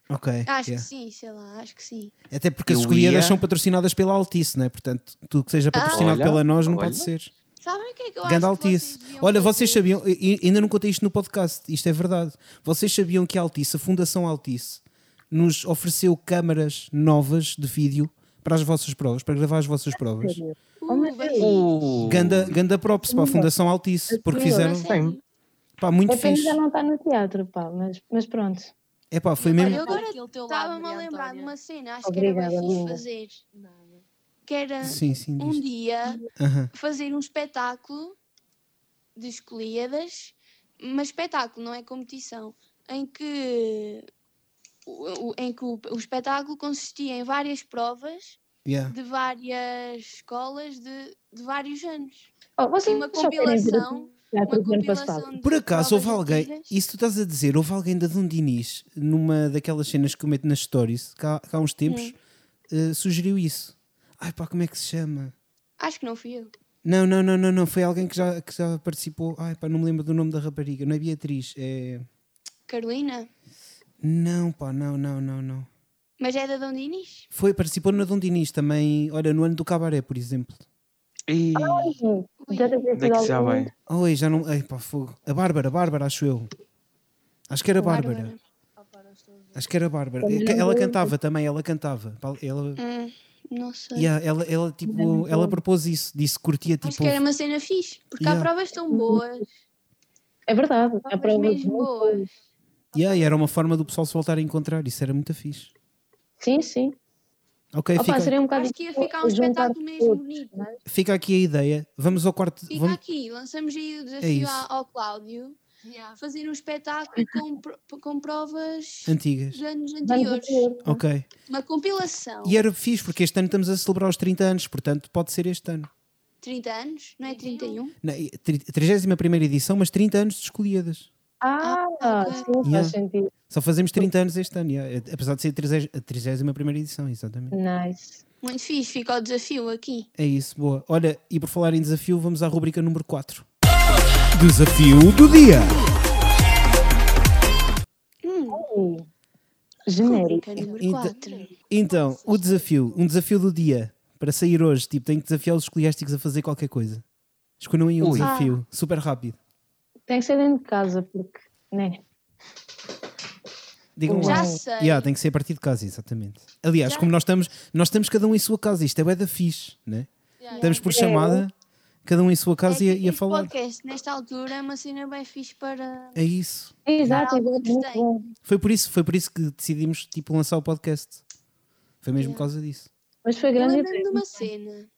Ok. Acho yeah. que sim, sei lá, acho que sim. Até porque as Eu escolhidas ia- são patrocinadas pela Altice, não é? Portanto, tudo que seja patrocinado Olha, pela nós não olha. pode ser. Sabem o que é que eu Ganda acho que Altice. vocês Olha, vocês sabiam, ainda não contei isto no podcast, isto é verdade. Vocês sabiam que a Altice, a Fundação Altice, nos ofereceu câmaras novas de vídeo para as vossas provas, para gravar as vossas provas. Uh, Ganda, ganda props para a Fundação Altice, porque fizeram, Sério? pá, muito fixe. já não está no teatro, pá, mas, mas pronto. É pá, foi mesmo. eu agora estava-me a lembrar de uma cena, acho Obrigada, que era bem fixe fazer. Que era Sim, sim, um dia Aham. fazer um espetáculo de escolhidas, mas espetáculo, não é competição, em que o, em que o, o espetáculo consistia em várias provas Yeah. de várias escolas de, de vários anos. Oh, E vocês uma compilação, teatro uma compilação Por acaso houve alguém, antigas. isso tu estás a dizer, houve alguém da Dom Dinis, numa daquelas cenas que eu meto nas stories, que há, que há uns tempos, eh, sugeriu isso. Ai pá, como é que se chama? Acho que não fui eu. Não, não, não, não, não. Foi alguém que já, que já participou. Ai pá, não me lembro do nome da rapariga. Não é Beatriz. É. Carolina? Não, pá, não, não, não, não. Mas é da Dom Dinis? Foi, participou na Dom Dinis também. Olha, no ano do Cabaré, por exemplo. e... Sim, Já Onde é que já vai? Oi, já não. Ai pá, fogo. A Bárbara, Bárbara, acho eu. Acho que era Bárbara. Bárbara. A ver. Acho que era Bárbara. Também É Ela cantava também, ela cantava. Ela, Hum, não sei. yeah, ela, ela, tipo, ela propôs isso. Disse que curtia tipo. Acho que era uma cena fixe, porque Yeah. há provas tão boas. É verdade, a Provas prova de mesmo boas. Yeah, e era uma forma do pessoal se voltar a encontrar. Isso era muito fixe. Sim, sim. Ok, Opa, fica, seria um bocado Acho que ia ficar um espetáculo mesmo todos, bonito. não é? fica aqui a ideia. Vamos ao quarto. Fica Vamos... aqui, lançamos aí o desafio É ao, Cláudio Yeah. fazer um espetáculo com, com provas Antigas. dos anos anteriores. Ok. Uma compilação. E era fixe, porque este ano estamos a celebrar os 30 anos, portanto pode ser este ano. 30 anos, não é 31? Na 31 edição, mas 30 anos de escolhidas. Ah, ok. sim, faz sentido. Só fazemos 30 anos este ano, yeah. apesar de ser a 31 edição, exatamente. Nice. Muito fixe, fica o desafio aqui. É isso, boa. Olha, e por falar em desafio, vamos à rubrica número 4. Desafio do dia. Ui, Genérico. Rubrica número Então- 4. Então, o desafio, um desafio do dia para sair hoje, tipo, tem que desafiar os escolásticos a fazer qualquer coisa. Escolham aí um Ui. desafio, super rápido. Tem que ser dentro de casa, porque, né? Digam Já lá. sei. Yeah, tem que ser a partir de casa, exatamente. Aliás, Já- como nós estamos, nós estamos cada um em sua casa, isto é bué da fixe, né? Yeah, Estamos por É. chamada, cada um em sua casa É e, a- e a falar. podcast, nesta altura, é uma cena bem fixe para. É isso. Exato, bom. Foi por isso, foi por isso que decidimos tipo, lançar o podcast. Foi mesmo Yeah. por causa disso. Mas foi grande lembro-me de uma cena.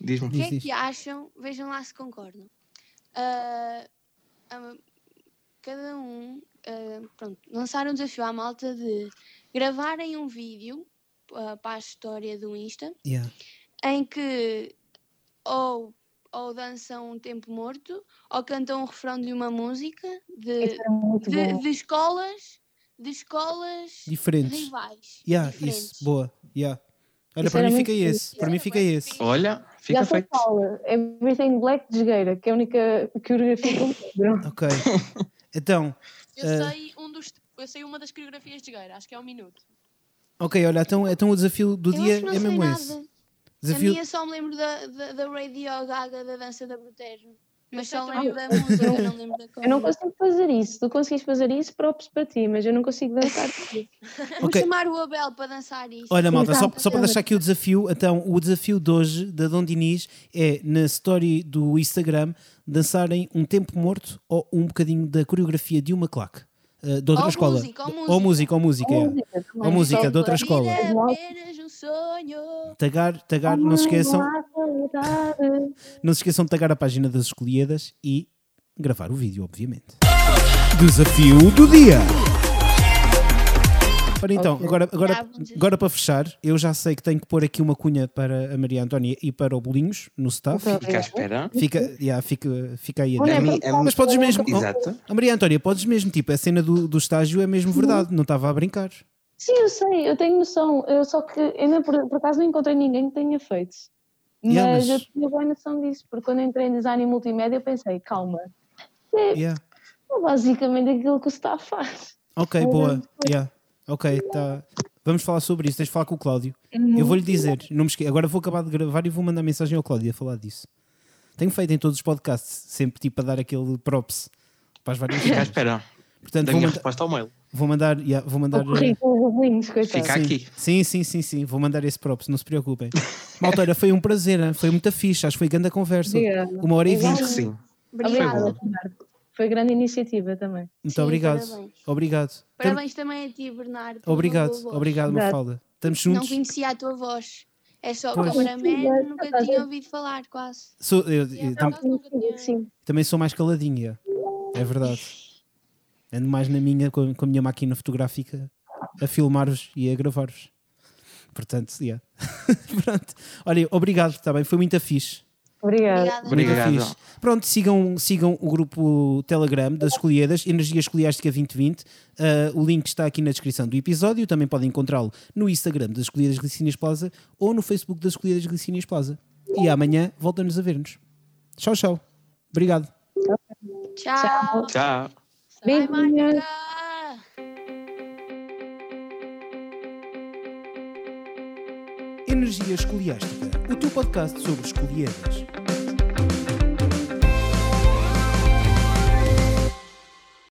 Diz-me. O que é Diz, que acham? Vejam lá se concordam. Ah, cada um, ah, pronto, lançaram um desafio à malta de gravarem um vídeo ah, para a história do Insta Yeah. em que ou, ou dançam um tempo morto ou cantam um refrão de uma música de, de, de escolas de escolas Diferentes. rivais. Yeah, diferentes. isso, boa. Yeah. Olha, Isso para mim fica esse. Para mim fica esse. Olha, fica Já feito. Paula, Everything Black de Jogueira, que é a única coreografia que eu lembro. Ok. Então, Eu Ah. sei um dos. Eu sei uma das coreografias de Gueira, acho que é um minuto. ok, olha, então, então o desafio do Eu dia é mesmo nada. esse. A Desafio. minha só me lembro da, da, da Radio Gaga da dança da Brutejo. Mas só lembro da música, não lembro da cor. Eu não consigo fazer isso. Tu conseguis fazer isso, props para ti, mas eu não consigo dançar. Vou Ok. chamar o Abel para dançar isto. Olha, malta, só, só para deixar aqui o desafio, então, o desafio de hoje da Dom Dinis é na story do Instagram dançarem um tempo morto ou um bocadinho da coreografia de uma claque. Eh, de outra Ou escola. música, ou Ou música. ou música. é. música. Ou música de outra escola. Um. Tagar, tagar, não se esqueçam, não se esqueçam de tagar a página das escolhidas e gravar o vídeo, obviamente. Desafio do dia. Ora então, agora, agora, vamos- agora para fechar, eu já sei que tenho que pôr aqui uma cunha para a Maria Antónia e para o Bolinhos no staff. Fica à espera. Fica, yeah, fica, fica aí a Olha, mim- Mas podes mesmo. Exato. A Maria Antónia, podes mesmo, tipo, a cena do, do estágio é mesmo verdade, não estava a brincar. Sim, eu sei, eu tenho noção. Eu só que ainda por, por acaso não encontrei ninguém que tenha feito. Mas, Yeah, mas- eu tinha boa noção disso, porque quando entrei em design e multimédia eu pensei, calma, é Yeah. basicamente aquilo que o staff faz. Ok, boa. Yeah. Ok, tá. Vamos falar sobre isso. Tens de falar com o Cláudio. Uhum. Eu vou-lhe dizer, não me esque... agora vou acabar de gravar e vou mandar mensagem ao Cláudio a falar disso. Tenho feito em todos os podcasts, sempre tipo a dar aquele props para as várias coisas. espera Portanto, da vou, minha manda- resposta ao mail. vou mandar, yeah, vou mandar. O coitado. Fica sim, aqui. Sim, sim, sim, sim. Vou mandar esse props, não se preocupem. Malteira, foi um prazer, hein? foi muita ficha, acho que foi grande a conversa. Obrigada. Uma hora e vinte. Sim. Obrigada. Bernardo. Foi grande iniciativa também. Muito Sim, obrigado. parabéns. Obrigado. Tam- Parabéns também a ti, Bernardo. Obrigado, obrigado. Mafalda. Estamos Não juntos. conhecia a tua voz. É só Pois. cameraman, nunca Estás a tinha ouvido falar, quase. Sou- eu- eu Yeah, tam- nunca tinha- também sou mais caladinho, yeah. é verdade. Ando mais na minha, com, com a minha máquina fotográfica, a filmar-vos e a gravar-vos. Portanto, yeah. Pronto. Olha, obrigado, está bem, foi muito fixe. Muito Obrigado. fixe. Pronto, sigam, sigam o grupo Telegram das Escolhidas, Energia Escoliástica 2020. Ah, o link está aqui na descrição do episódio. Também podem encontrá-lo no Instagram das Escolhidas Glicínias Plaza ou no Facebook das Escolhidas Glicínias Plaza. E amanhã voltamos a ver-nos. Tchau, tchau. Obrigado. Tchau. Tchau. Vai, Beijinhos. Energia Escoliástica, o teu podcast sobre escolhidas.